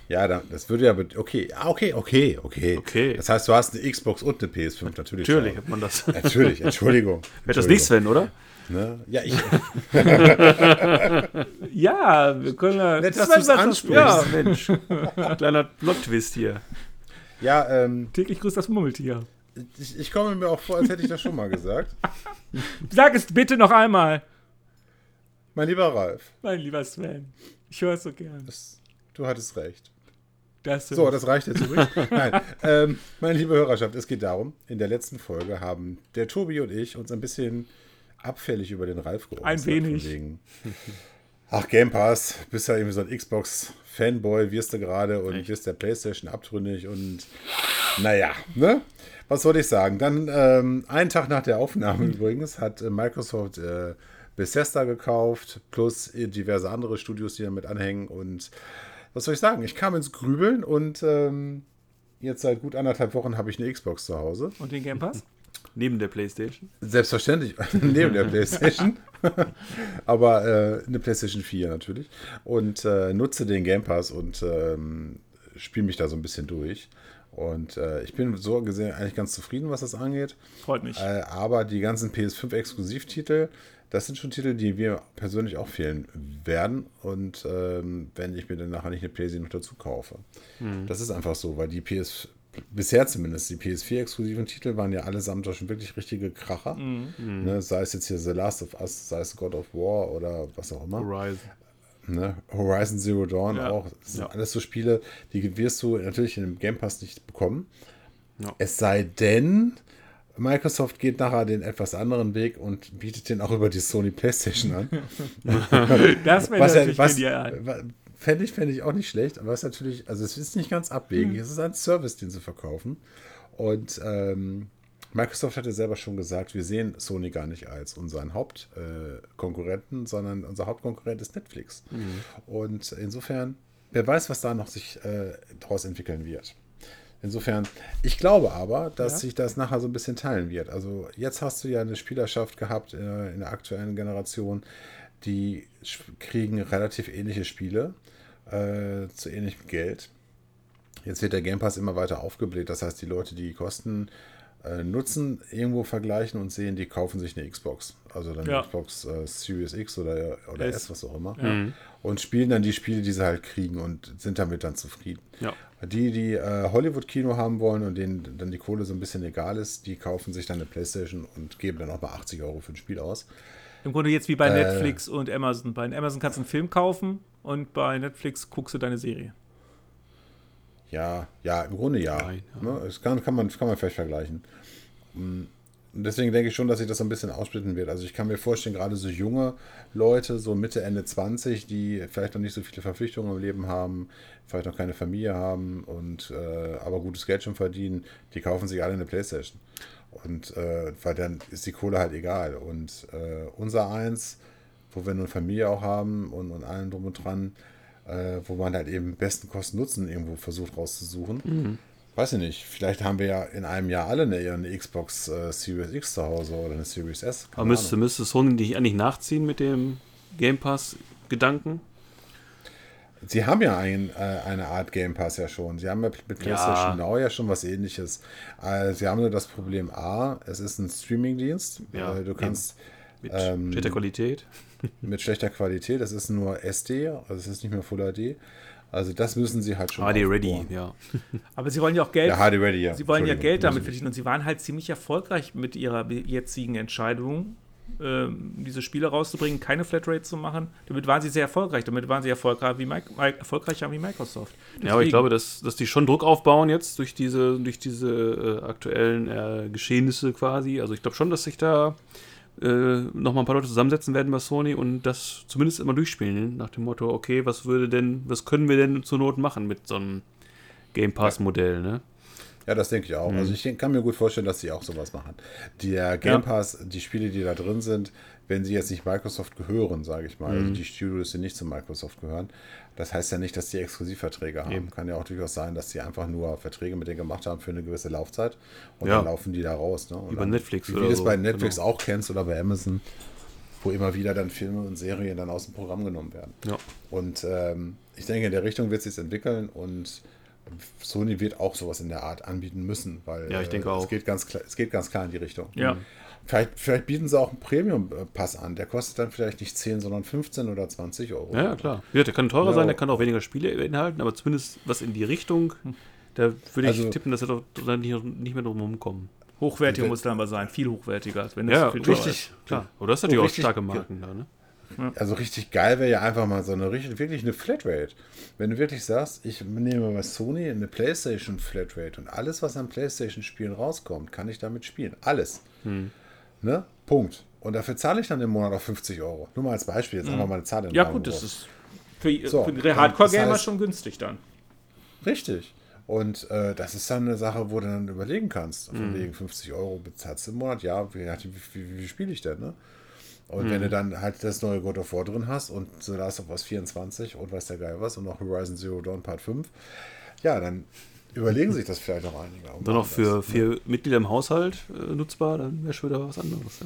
[SPEAKER 3] Ja, das würde ja, okay, ah, okay, okay, okay.
[SPEAKER 2] Okay.
[SPEAKER 3] Das heißt, du hast eine Xbox und eine PS5, natürlich.
[SPEAKER 2] Natürlich hat man das.
[SPEAKER 3] Natürlich, Entschuldigung.
[SPEAKER 2] Wird das nicht, Sven, oder?
[SPEAKER 3] Ne? Ja, ich,
[SPEAKER 1] Ja, wir können ja.
[SPEAKER 3] Nett, dass
[SPEAKER 1] was-
[SPEAKER 3] ansprichst.
[SPEAKER 2] Ja, Mensch. Kleiner Plot-Twist hier.
[SPEAKER 3] ja ähm,
[SPEAKER 1] Täglich grüßt das Murmeltier.
[SPEAKER 3] ich, ich komme mir auch vor, als hätte ich das schon mal gesagt.
[SPEAKER 1] Sag es bitte noch einmal,
[SPEAKER 3] Mein lieber Ralf,
[SPEAKER 1] mein lieber Sven. Ich höre es so gern.
[SPEAKER 3] das, du hattest recht.
[SPEAKER 1] Das
[SPEAKER 3] So, das reicht jetzt übrigens. Nein, ähm, meine liebe Hörerschaft, es geht darum, in der letzten Folge haben der Tobi und ich uns ein bisschen abfällig über den Ralf geäußert.
[SPEAKER 1] Ein wenig.
[SPEAKER 3] Wegen, ach, Game Pass, bist ja irgendwie so ein Xbox-Fanboy, wirst du gerade und wirst der Playstation abtrünnig und naja, ne? Was soll ich sagen? Dann, ähm, einen Tag nach der Aufnahme übrigens, hat äh, Microsoft äh, Bethesda gekauft, plus äh, diverse andere Studios, die damit anhängen und was soll ich sagen? Ich kam ins Grübeln und ähm, jetzt seit gut anderthalb Wochen habe ich eine Xbox zu Hause.
[SPEAKER 1] Und den Game Pass?
[SPEAKER 2] Neben der Playstation.
[SPEAKER 3] Selbstverständlich, neben der PlayStation. Aber äh, eine PlayStation 4 natürlich. Und äh, nutze den Game Pass und ähm, spiele mich da so ein bisschen durch. Und äh, ich bin so gesehen eigentlich ganz zufrieden, was das angeht.
[SPEAKER 1] Freut mich.
[SPEAKER 3] Äh, aber die ganzen PS5-Exklusivtitel, das sind schon Titel, die mir persönlich auch fehlen werden. Und ähm, wenn ich mir dann nachher nicht eine PlayStation noch dazu kaufe. Das ist einfach so, weil die PS, bisher zumindest, die PS4-exklusiven Titel waren ja allesamt doch schon wirklich richtige Kracher. Ne, sei es jetzt hier The Last of Us, sei es God of War oder was auch immer.
[SPEAKER 2] Horizon.
[SPEAKER 3] Ne? Horizon Zero Dawn
[SPEAKER 1] Ja.
[SPEAKER 3] auch. Das sind
[SPEAKER 2] Ja.
[SPEAKER 3] alles so Spiele, die wirst du natürlich in dem Game Pass nicht bekommen.
[SPEAKER 2] Ja.
[SPEAKER 3] Es sei denn, Microsoft geht nachher den etwas anderen Weg und bietet den auch über die Sony PlayStation an.
[SPEAKER 1] Das wäre natürlich
[SPEAKER 3] was,
[SPEAKER 1] genial.
[SPEAKER 3] fände ich, fände ich auch nicht schlecht, aber es ist natürlich, also es ist nicht ganz abwegig.
[SPEAKER 1] Hm.
[SPEAKER 3] Es ist ein Service, den sie verkaufen. Und ähm, Microsoft hatte selber schon gesagt, wir sehen Sony gar nicht als unseren Hauptkonkurrenten, äh, sondern unser Hauptkonkurrent ist Netflix.
[SPEAKER 1] Mhm.
[SPEAKER 3] Und insofern, wer weiß, was da noch sich äh, daraus entwickeln wird. Insofern, ich glaube aber, dass
[SPEAKER 1] Ja.
[SPEAKER 3] sich das nachher so ein bisschen teilen wird. Also jetzt hast du ja eine Spielerschaft gehabt äh, in der aktuellen Generation, die kriegen relativ ähnliche Spiele äh, zu ähnlichem Geld. Jetzt wird der Game Pass immer weiter aufgebläht. Das heißt, die Leute, die Kosten äh, Nutzen irgendwo vergleichen und sehen, die kaufen sich eine Xbox. Also dann
[SPEAKER 1] Ja.
[SPEAKER 3] eine Xbox äh, Series X oder, oder
[SPEAKER 1] S.
[SPEAKER 3] S, was auch immer.
[SPEAKER 1] Ja.
[SPEAKER 3] Und spielen dann die Spiele, die sie halt kriegen und sind damit dann zufrieden.
[SPEAKER 2] Ja.
[SPEAKER 3] Die, die äh, Hollywood-Kino haben wollen und denen dann die Kohle so ein bisschen egal ist, die kaufen sich dann eine Playstation und geben dann auch mal 80 Euro für ein Spiel aus.
[SPEAKER 1] Im Grunde jetzt wie bei
[SPEAKER 3] Äh.
[SPEAKER 1] Netflix und Amazon. Bei Amazon kannst du einen Film kaufen und bei Netflix guckst du deine Serie.
[SPEAKER 3] Ja, ja, im Grunde ja.
[SPEAKER 2] Nein,
[SPEAKER 3] Ne? Das kann, kann, man, kann man vielleicht vergleichen. Mm, Und deswegen denke ich schon, dass sich das so ein bisschen aussplitten wird. Also ich kann mir vorstellen, gerade so junge Leute, so Mitte, Ende 20, die vielleicht noch nicht so viele Verpflichtungen im Leben haben, vielleicht noch keine Familie haben und äh, aber gutes Geld schon verdienen, die kaufen sich alle eine Playstation. Und äh, weil dann ist die Kohle halt egal. Und äh, unser eins, wo wir eine Familie auch haben und, und allem drum und dran, äh, wo man halt eben besten Kosten-Nutzen irgendwo versucht rauszusuchen. Weiß ich nicht, vielleicht haben wir ja in einem Jahr alle eine, eine Xbox äh, Series X zu Hause oder eine Series S.
[SPEAKER 2] Aber müsste, müsste Sony nicht eigentlich nachziehen mit dem Game Pass-Gedanken?
[SPEAKER 3] Sie haben ja ein, äh, eine Art Game Pass ja schon. Sie haben ja mit PlayStation Now ja schon was ähnliches. Äh, sie haben nur das Problem A, es ist ein Streamingdienst.
[SPEAKER 2] Ja,
[SPEAKER 3] äh, du kannst
[SPEAKER 2] Mit
[SPEAKER 3] Ähm,
[SPEAKER 2] schlechter Qualität?
[SPEAKER 3] mit schlechter Qualität, es ist nur SD, also es ist nicht mehr Full HD. Also das müssen sie halt schon
[SPEAKER 2] HD Ready,
[SPEAKER 3] aufbauen.
[SPEAKER 2] ja.
[SPEAKER 1] Aber sie wollen ja auch Geld.
[SPEAKER 3] Ja, HD Ready, ja.
[SPEAKER 1] Sie wollen ja Geld damit verdienen und sie waren halt ziemlich erfolgreich mit ihrer jetzigen Entscheidung, ähm, diese Spiele rauszubringen, keine Flatrate zu machen. Damit waren sie sehr erfolgreich. Damit waren sie erfolgreich wie, erfolgreicher wie Microsoft.
[SPEAKER 2] Ja, aber ich
[SPEAKER 1] Deswegen-
[SPEAKER 2] glaube, dass, dass die schon Druck aufbauen jetzt durch diese, durch diese äh, aktuellen äh, Geschehnisse quasi. Also ich glaube schon, dass sich da äh, nochmal ein paar Leute zusammensetzen werden bei Sony und das zumindest immer durchspielen. Nach dem Motto, okay, was würde denn, was können wir denn zur Not machen mit so einem Game Pass-Modell, ne?
[SPEAKER 3] Ja, das denke ich auch. Also ich kann mir gut vorstellen, dass sie auch sowas machen. Der Game
[SPEAKER 1] Ja.
[SPEAKER 3] Pass, die Spiele, die da drin sind, wenn sie jetzt nicht Microsoft gehören, sage ich mal, also die Studios, die nicht zu Microsoft gehören, das heißt ja nicht, dass die Exklusivverträge haben.
[SPEAKER 2] Eben.
[SPEAKER 3] Kann ja auch durchaus sein, dass sie einfach nur Verträge mit denen gemacht haben für eine gewisse Laufzeit und
[SPEAKER 2] Ja.
[SPEAKER 3] dann laufen die da raus. Ne? Dann,
[SPEAKER 2] Netflix
[SPEAKER 3] Wie, du es
[SPEAKER 2] so,
[SPEAKER 3] bei Netflix
[SPEAKER 2] genau.
[SPEAKER 3] auch kennst oder bei Amazon, wo immer wieder dann Filme und Serien dann aus dem Programm genommen werden.
[SPEAKER 2] Ja.
[SPEAKER 3] Und ähm, ich denke, in der Richtung wird es sich entwickeln und Sony wird auch sowas in der Art anbieten müssen, weil
[SPEAKER 2] Ja, ich denke
[SPEAKER 3] äh,
[SPEAKER 2] auch.
[SPEAKER 3] Es, geht ganz klar, es geht ganz klar in die Richtung.
[SPEAKER 1] Ja.
[SPEAKER 3] Vielleicht, vielleicht bieten sie auch einen Premium-Pass an. Der kostet dann vielleicht nicht 10, sondern 15 oder 20 Euro.
[SPEAKER 2] Ja, ja, klar. Ja, der kann teurer
[SPEAKER 3] Ja.
[SPEAKER 2] sein, der kann auch weniger Spiele beinhalten, aber zumindest was in die Richtung, da würde ich
[SPEAKER 3] Also-
[SPEAKER 2] tippen, dass er doch dann nicht, nicht mehr drum rumkommen.
[SPEAKER 1] Hochwertiger
[SPEAKER 3] Wenn-
[SPEAKER 1] muss dann aber sein, viel hochwertiger, als wenn das
[SPEAKER 2] Ja,
[SPEAKER 1] viel
[SPEAKER 2] richtig,
[SPEAKER 1] ist.
[SPEAKER 2] klar. Oder das ist natürlich auch
[SPEAKER 3] richtig-
[SPEAKER 2] starke Marken da, ne?
[SPEAKER 3] Also richtig geil wäre ja einfach mal so eine richtig, wirklich eine Flatrate. Wenn du wirklich sagst, ich nehme bei Sony eine PlayStation Flatrate und alles, was an PlayStation-Spielen rauskommt, kann ich damit spielen. Alles.
[SPEAKER 2] Hm.
[SPEAKER 3] Ne? Punkt. Und dafür zahle ich dann im Monat auch 50 Euro. Nur mal als Beispiel, jetzt einfach mal eine Zahl in
[SPEAKER 1] Ja, gut, das ist für,
[SPEAKER 3] So,
[SPEAKER 1] für Hardcore-Gamer
[SPEAKER 3] das heißt-
[SPEAKER 1] schon günstig dann.
[SPEAKER 3] Richtig. Und äh, das ist dann eine Sache, wo du dann überlegen kannst.
[SPEAKER 2] Mhm.
[SPEAKER 3] Von wegen 50 Euro bezahlst du im Monat, ja, wie, wie, wie, wie spiele ich denn, ne? Und
[SPEAKER 2] Mhm.
[SPEAKER 3] wenn du dann halt das neue God of War drin hast und The Last of Us 24 und weiß der Geil was und noch Horizon Zero Dawn Part 5, ja, dann überlegen sich das vielleicht auch einige.
[SPEAKER 2] Dann noch für
[SPEAKER 3] das.
[SPEAKER 2] vier Mitglieder im Haushalt äh, nutzbar, dann wäre schon wieder was anderes.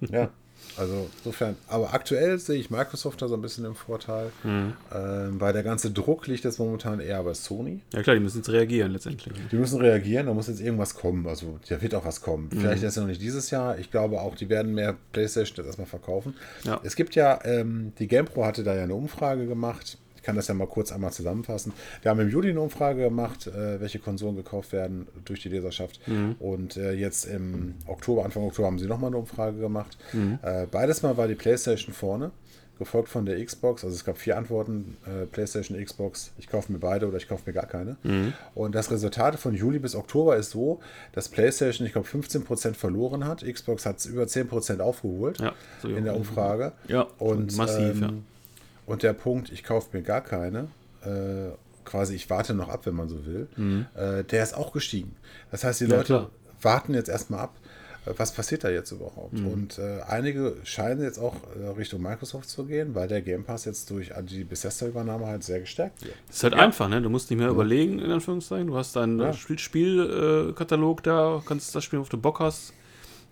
[SPEAKER 2] Ja.
[SPEAKER 3] Ja, also insofern. Aber aktuell sehe ich Microsoft da so ein bisschen im Vorteil,
[SPEAKER 2] Mhm.
[SPEAKER 3] ähm, weil der ganze Druck liegt jetzt momentan eher bei Sony.
[SPEAKER 2] ja klar, die müssen jetzt reagieren letztendlich.
[SPEAKER 3] Die müssen reagieren, da muss jetzt irgendwas kommen. Also da wird auch was kommen.
[SPEAKER 2] Mhm.
[SPEAKER 3] Vielleicht jetzt noch nicht dieses Jahr. Ich glaube auch, die werden mehr PlayStation jetzt erstmal verkaufen.
[SPEAKER 2] Ja.
[SPEAKER 3] Es gibt ja, ähm, die GamePro hatte da ja eine Umfrage gemacht. Ich kann das ja mal kurz einmal zusammenfassen. Wir haben im Juli eine Umfrage gemacht, äh, welche Konsolen gekauft werden durch die Leserschaft.
[SPEAKER 2] Mhm.
[SPEAKER 3] Und äh, jetzt im Oktober, Anfang Oktober haben sie nochmal eine Umfrage gemacht.
[SPEAKER 2] Mhm.
[SPEAKER 3] Äh, beides Mal war die PlayStation vorne gefolgt von der Xbox. Also es gab vier Antworten: äh, PlayStation, Xbox. Ich kaufe mir beide oder ich kaufe mir gar keine.
[SPEAKER 2] Mhm.
[SPEAKER 3] Und das Resultat von Juli bis Oktober ist so, dass PlayStation, ich glaube, 15% verloren hat. Xbox hat es über 10% aufgeholt
[SPEAKER 2] Ja, so
[SPEAKER 3] in der Umfrage.
[SPEAKER 1] Ja,
[SPEAKER 3] und
[SPEAKER 2] massiv,
[SPEAKER 3] ähm,
[SPEAKER 2] ja.
[SPEAKER 3] Und der Punkt, ich kaufe mir gar keine. Äh, quasi, ich warte noch ab, wenn man so will. Äh, der ist auch gestiegen. Das heißt, die
[SPEAKER 2] Mhm. Ja,
[SPEAKER 3] Leute
[SPEAKER 2] klar.
[SPEAKER 3] warten jetzt erstmal ab. äh, Was passiert da jetzt überhaupt?
[SPEAKER 2] Mhm.
[SPEAKER 3] Und äh, einige scheinen jetzt auch äh, Richtung Microsoft zu gehen, weil der Game Pass jetzt durch die Bethesda-Übernahme halt sehr gestärkt wird.
[SPEAKER 2] Das ist halt einfach, ne? Du musst nicht mehr überlegen, in Anführungszeichen. Du hast deinen
[SPEAKER 3] Ja.
[SPEAKER 2] Spielkatalog Katalog da, kannst das spielen, worauf du Bock hast.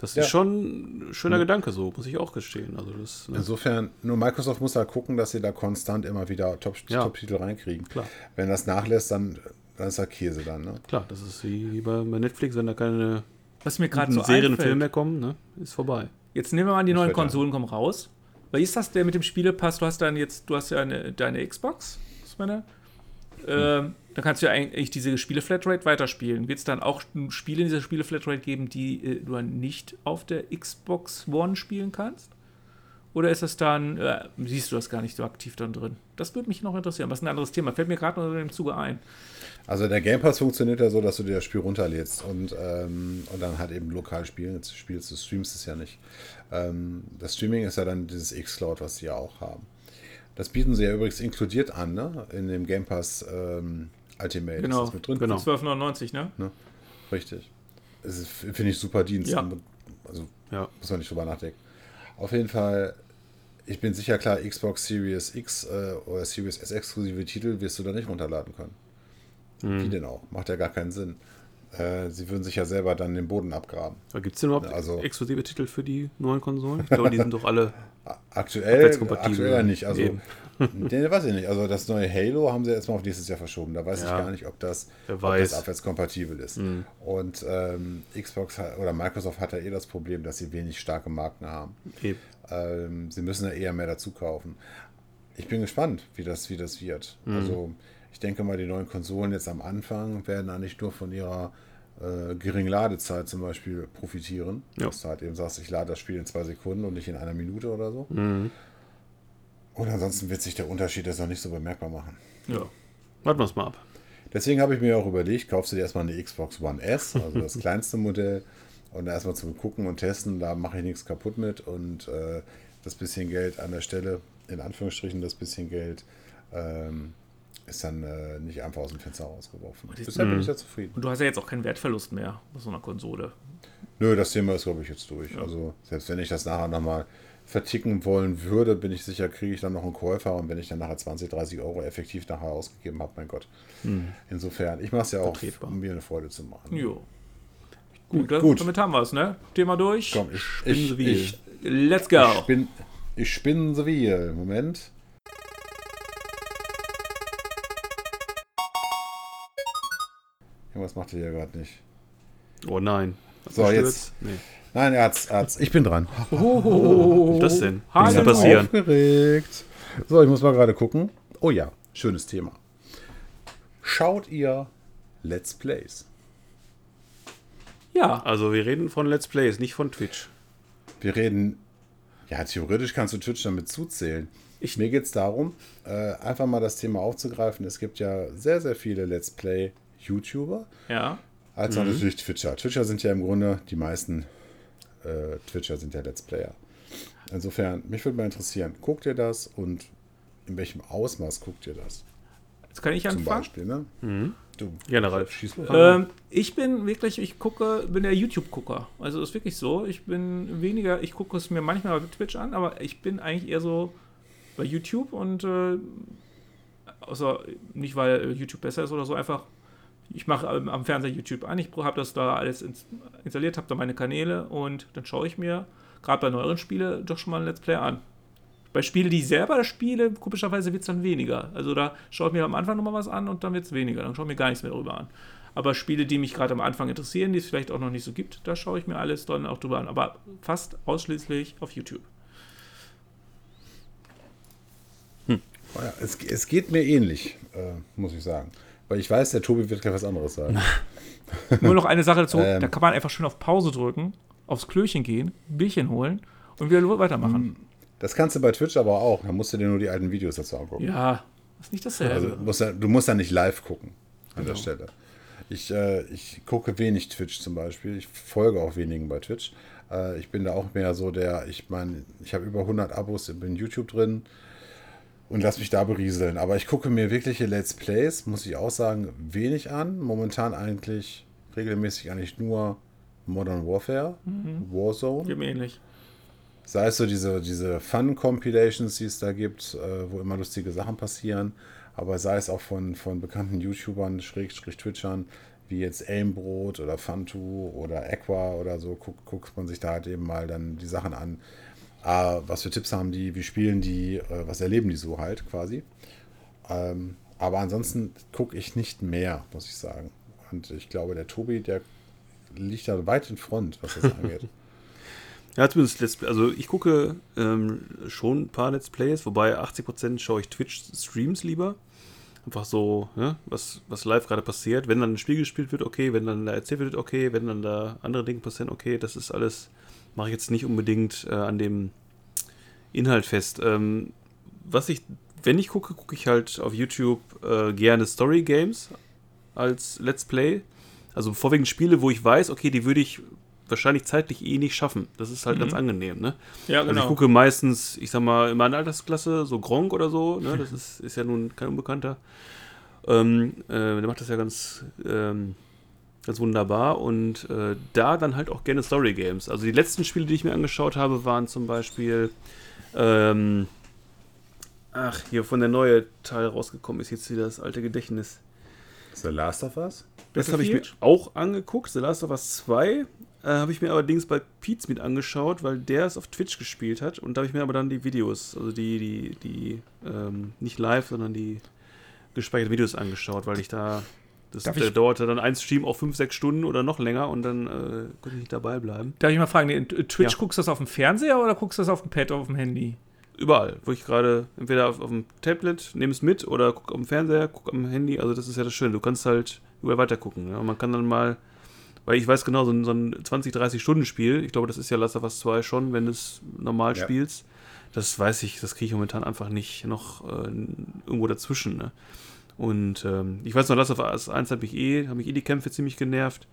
[SPEAKER 2] Das
[SPEAKER 3] Ja.
[SPEAKER 2] ist schon ein schöner Gedanke, so, muss ich auch gestehen. Also das, ne?
[SPEAKER 3] Insofern, nur Microsoft muss da gucken, dass sie da konstant immer wieder Top-
[SPEAKER 2] Ja.
[SPEAKER 3] Top-Titel reinkriegen.
[SPEAKER 2] Klar.
[SPEAKER 3] Wenn das nachlässt, dann, dann ist da Käse dann. Ne?
[SPEAKER 2] Klar, das ist wie bei, bei Netflix, wenn da keine
[SPEAKER 1] Was mir gerade
[SPEAKER 2] guten
[SPEAKER 1] so
[SPEAKER 2] Serien und Filme mehr kommen, ne? Ist vorbei.
[SPEAKER 1] Jetzt nehmen wir mal an, die neuen
[SPEAKER 3] wird ja-
[SPEAKER 1] Konsolen kommen raus. Wie ist das der mit dem Spielepass? Du hast dann jetzt, du hast ja eine, deine Xbox, was meine? Ähm, da kannst du ja eigentlich diese Spiele-Flatrate weiterspielen. Wird es dann auch Spiele in dieser Spiele-Flatrate geben, die äh, du dann nicht auf der Xbox One spielen kannst? Oder ist es dann, äh, siehst du das gar nicht so aktiv dann drin? Das würde mich noch interessieren. Was ist ein anderes Thema? Fällt mir gerade noch in dem Zuge ein.
[SPEAKER 3] Also der Game Pass funktioniert ja so, dass du dir das Spiel runterlädst und, ähm, und dann halt eben lokal spielen. Jetzt spielst du, streamst es ja nicht. Ähm, das Streaming ist ja dann dieses X-Cloud, was sie ja auch haben. Das bieten sie ja übrigens inkludiert an, ne? In dem Game Pass ähm, Ultimate.
[SPEAKER 1] Genau.
[SPEAKER 3] Ist das mit drin?
[SPEAKER 2] Genau.
[SPEAKER 1] 12,99, ne?
[SPEAKER 3] Richtig. Das ist, finde ich, super Dienst.
[SPEAKER 1] Ja.
[SPEAKER 3] Also
[SPEAKER 2] Ja.
[SPEAKER 3] muss man nicht drüber nachdenken. Auf jeden Fall, ich bin sicher klar, Xbox Series X äh, oder Series S exklusive Titel wirst du da nicht runterladen können.
[SPEAKER 2] Mhm.
[SPEAKER 3] Wie denn auch? Macht ja gar keinen Sinn. Äh, sie würden sich ja selber dann den Boden abgraben.
[SPEAKER 2] Gibt es denn überhaupt
[SPEAKER 3] Also-
[SPEAKER 2] exklusive Titel für die neuen Konsolen? Ich glaube, die sind doch alle.
[SPEAKER 3] Aktuell, aktuell nicht. Also,
[SPEAKER 2] Eben.
[SPEAKER 3] den weiß ich nicht. Also, das neue Halo haben sie jetzt mal auf nächstes Jahr verschoben. Da weiß ich
[SPEAKER 2] Ja.
[SPEAKER 3] gar nicht, ob das, ob das abwärtskompatibel ist. Und ähm, Xbox hat, oder Microsoft hat ja eh das Problem, dass sie wenig starke Marken haben. Ähm, sie müssen ja eher mehr dazu kaufen. Ich bin gespannt, wie das, wie das wird.
[SPEAKER 2] Mhm.
[SPEAKER 3] Also ich denke mal, die neuen Konsolen jetzt am Anfang werden eigentlich nur von ihrer äh, geringen Ladezeit zum Beispiel profitieren.
[SPEAKER 2] Ja.
[SPEAKER 3] Dass du halt eben sagst, ich lade das Spiel in zwei Sekunden und nicht in einer Minute oder so.
[SPEAKER 2] Mhm.
[SPEAKER 3] Und ansonsten wird sich der Unterschied jetzt noch nicht so bemerkbar machen.
[SPEAKER 2] Ja. Warten wir es mal ab.
[SPEAKER 3] Deswegen habe ich mir auch überlegt, kaufst du dir erstmal eine Xbox One S, also das kleinste Modell, und erstmal zum Gucken und Testen, da mache ich nichts kaputt mit und äh, das bisschen Geld an der Stelle, in Anführungsstrichen das bisschen Geld, ähm, ist dann äh, nicht einfach aus dem Fenster rausgeworfen. Deshalb bin ich ja zufrieden.
[SPEAKER 1] Und du hast ja jetzt auch keinen Wertverlust mehr bei so einer Konsole.
[SPEAKER 3] Nö, das Thema ist, glaube ich, jetzt durch. Also, selbst wenn ich das nachher nochmal verticken wollen würde, bin ich sicher, kriege ich dann noch einen Käufer und wenn ich dann nachher 20, 30 Euro effektiv nachher ausgegeben habe, mein Gott. Insofern, ich mache es ja auch, um mir eine Freude zu machen.
[SPEAKER 1] Jo. Gut, das,
[SPEAKER 3] Gut.
[SPEAKER 1] damit haben wir es, ne? Thema durch.
[SPEAKER 3] Komm, ich,
[SPEAKER 2] Spinnen
[SPEAKER 3] ich,
[SPEAKER 2] Sie wie.
[SPEAKER 3] ich,
[SPEAKER 1] Let's go.
[SPEAKER 3] ich, spinn, ich spinne so wie. Moment. Irgendwas macht er hier gerade nicht.
[SPEAKER 2] Oh nein.
[SPEAKER 3] So, jetzt.
[SPEAKER 2] Nee.
[SPEAKER 3] Nein, Arzt, Arzt. Ich bin dran.
[SPEAKER 2] Was ist das denn? Was ist
[SPEAKER 1] Hallo.
[SPEAKER 2] da passieren?
[SPEAKER 3] Aufgeregt. So, ich muss mal gerade gucken. Oh ja, schönes Thema. Schaut ihr Let's Plays?
[SPEAKER 1] Ja,
[SPEAKER 2] Also wir reden von Let's Plays, nicht von Twitch.
[SPEAKER 3] Wir reden, ja, theoretisch kannst du Twitch damit zuzählen.
[SPEAKER 1] Ich-
[SPEAKER 3] Mir geht es darum, äh, einfach mal das Thema aufzugreifen. Es gibt ja sehr, sehr viele Let's Play-YouTuber,
[SPEAKER 1] ja.
[SPEAKER 3] Als auch natürlich Twitcher. Twitcher sind ja im Grunde, die meisten äh, Twitcher sind ja Let's Player. Insofern, mich würde mal interessieren, guckt ihr das und in welchem Ausmaß guckt ihr das?
[SPEAKER 1] Jetzt kann ich
[SPEAKER 3] Zum
[SPEAKER 1] anfangen.
[SPEAKER 3] Beispiel, ne? Du,
[SPEAKER 2] Generell.
[SPEAKER 3] schieß.
[SPEAKER 1] Ähm, ich bin wirklich, ich gucke, bin der YouTube-Gucker. Also ist wirklich so. Ich bin weniger, ich gucke es mir manchmal bei Twitch an, aber ich bin eigentlich eher so bei YouTube und äh, außer nicht, weil YouTube besser ist oder so, einfach. Ich mache am am Fernseher YouTube an, ich habe das da alles ins, installiert, habe da meine Kanäle und dann schaue ich mir gerade bei neueren Spielen doch schon mal ein Let's Play an. Bei Spielen, die ich selber spiele, komischerweise wird es dann weniger. Also da schaue ich mir am Anfang nochmal was an und dann wird es weniger. Dann schaue ich mir gar nichts mehr darüber an. Aber Spiele, die mich gerade am Anfang interessieren, die es vielleicht auch noch nicht so gibt, da schaue ich mir alles dann auch drüber an. Aber fast ausschließlich auf YouTube.
[SPEAKER 3] Oh ja, es, es geht mir ähnlich, äh, muss ich sagen. Weil ich weiß, der Tobi wird gleich was anderes sagen.
[SPEAKER 1] Nur noch eine Sache dazu,
[SPEAKER 3] Ähm.
[SPEAKER 1] da kann man einfach schön auf Pause drücken, aufs Klöchen gehen, ein Bierchen holen und wieder weitermachen.
[SPEAKER 3] Das kannst du bei Twitch aber auch. Da musst du dir nur die alten Videos dazu angucken.
[SPEAKER 1] Ja, ist nicht dasselbe.
[SPEAKER 3] Also du musst, ja, du musst ja nicht live gucken an der
[SPEAKER 1] Genau.
[SPEAKER 3] Stelle. Ich, äh, ich gucke wenig Twitch zum Beispiel. Ich folge auch wenigen bei Twitch. Äh, ich bin da auch mehr so der, ich meine, ich habe über 100 Abos in YouTube drin und lass mich da berieseln. Aber ich gucke mir wirkliche Let's Plays, muss ich auch sagen, wenig an. Momentan eigentlich regelmäßig eigentlich nur Modern Warfare, Warzone.
[SPEAKER 1] Geht mir ähnlich.
[SPEAKER 3] Sei es so diese, diese Fun-Compilations, die es da gibt, äh, wo immer lustige Sachen passieren, aber sei es auch von, von bekannten YouTubern, Schrägstrich Twitchern, wie jetzt Aimbrot oder Fantu oder Aqua oder so, guckt, guckt man sich da halt eben mal dann die Sachen an. Ah, was für Tipps haben die, wie spielen die, äh, was erleben die so halt quasi. Ähm, aber ansonsten gucke ich nicht mehr, muss ich sagen. Und ich glaube, der Tobi, der liegt da weit in Front, was das angeht.
[SPEAKER 2] Ja, zumindest Let's Play. Also ich gucke ähm, schon ein paar Let's Plays, wobei 80% schaue ich Twitch-Streams lieber. Einfach so, ne, was, was live gerade passiert. Wenn dann ein Spiel gespielt wird, okay. Wenn dann da erzählt wird, okay. Wenn dann da andere Dinge passieren, okay. Das ist alles, mache ich jetzt nicht unbedingt äh, an dem Inhalt fest. Ähm, was ich, wenn ich gucke, gucke ich halt auf YouTube äh, gerne Story Games als Let's Play. Also vorwiegend Spiele, wo ich weiß, okay, die würde ich wahrscheinlich zeitlich eh nicht schaffen. Das ist halt ganz angenehm, ne?
[SPEAKER 1] Ja,
[SPEAKER 2] Also ich gucke meistens, ich sag mal, in meiner Altersklasse, so Gronk oder so, ne? Das ist, ist ja nun kein Unbekannter. Ähm, äh, der macht das ja ganz, ähm, ganz wunderbar und äh, da dann halt auch gerne Story Games. Also die letzten Spiele, die ich mir angeschaut habe, waren zum Beispiel, ähm, ach, hier von der neue Teil rausgekommen ist jetzt wieder das alte Gedächtnis.
[SPEAKER 3] The Last of Us?
[SPEAKER 2] Das habe ich mir auch angeguckt. The Last of Us 2 äh, habe ich mir allerdings bei Pete's mit angeschaut, weil der es auf Twitch gespielt hat. Und da habe ich mir aber dann die Videos, also die, die, die, ähm, nicht live, sondern die gespeicherten Videos angeschaut, weil ich da, das
[SPEAKER 1] Darf
[SPEAKER 2] der
[SPEAKER 1] ich-
[SPEAKER 2] dauerte dann ein Stream auch 5, 6 Stunden oder noch länger und dann äh, konnte ich nicht dabei bleiben.
[SPEAKER 1] Darf ich mal fragen, in Twitch
[SPEAKER 2] Ja.
[SPEAKER 1] guckst du das auf dem Fernseher oder guckst du das auf dem Pad auf dem Handy?
[SPEAKER 2] Überall, wo ich gerade entweder auf, auf dem Tablet nehme es mit oder gucke am Fernseher, gucke am Handy. Also das ist ja das Schöne. Du kannst halt überall weiter gucken. Ja? Und man kann dann mal Weil ich weiß genau, so ein, so ein 20, 30 Stunden Spiel, ich glaube, das ist ja Last of Us 2 schon, wenn du es normal
[SPEAKER 3] Ja.
[SPEAKER 2] spielst. Das weiß ich, das kriege ich momentan einfach nicht noch äh, irgendwo dazwischen. Ne? Und ähm, ich weiß noch, Last of Us 1 habe ich eh, habe mich eh die Kämpfe ziemlich genervt.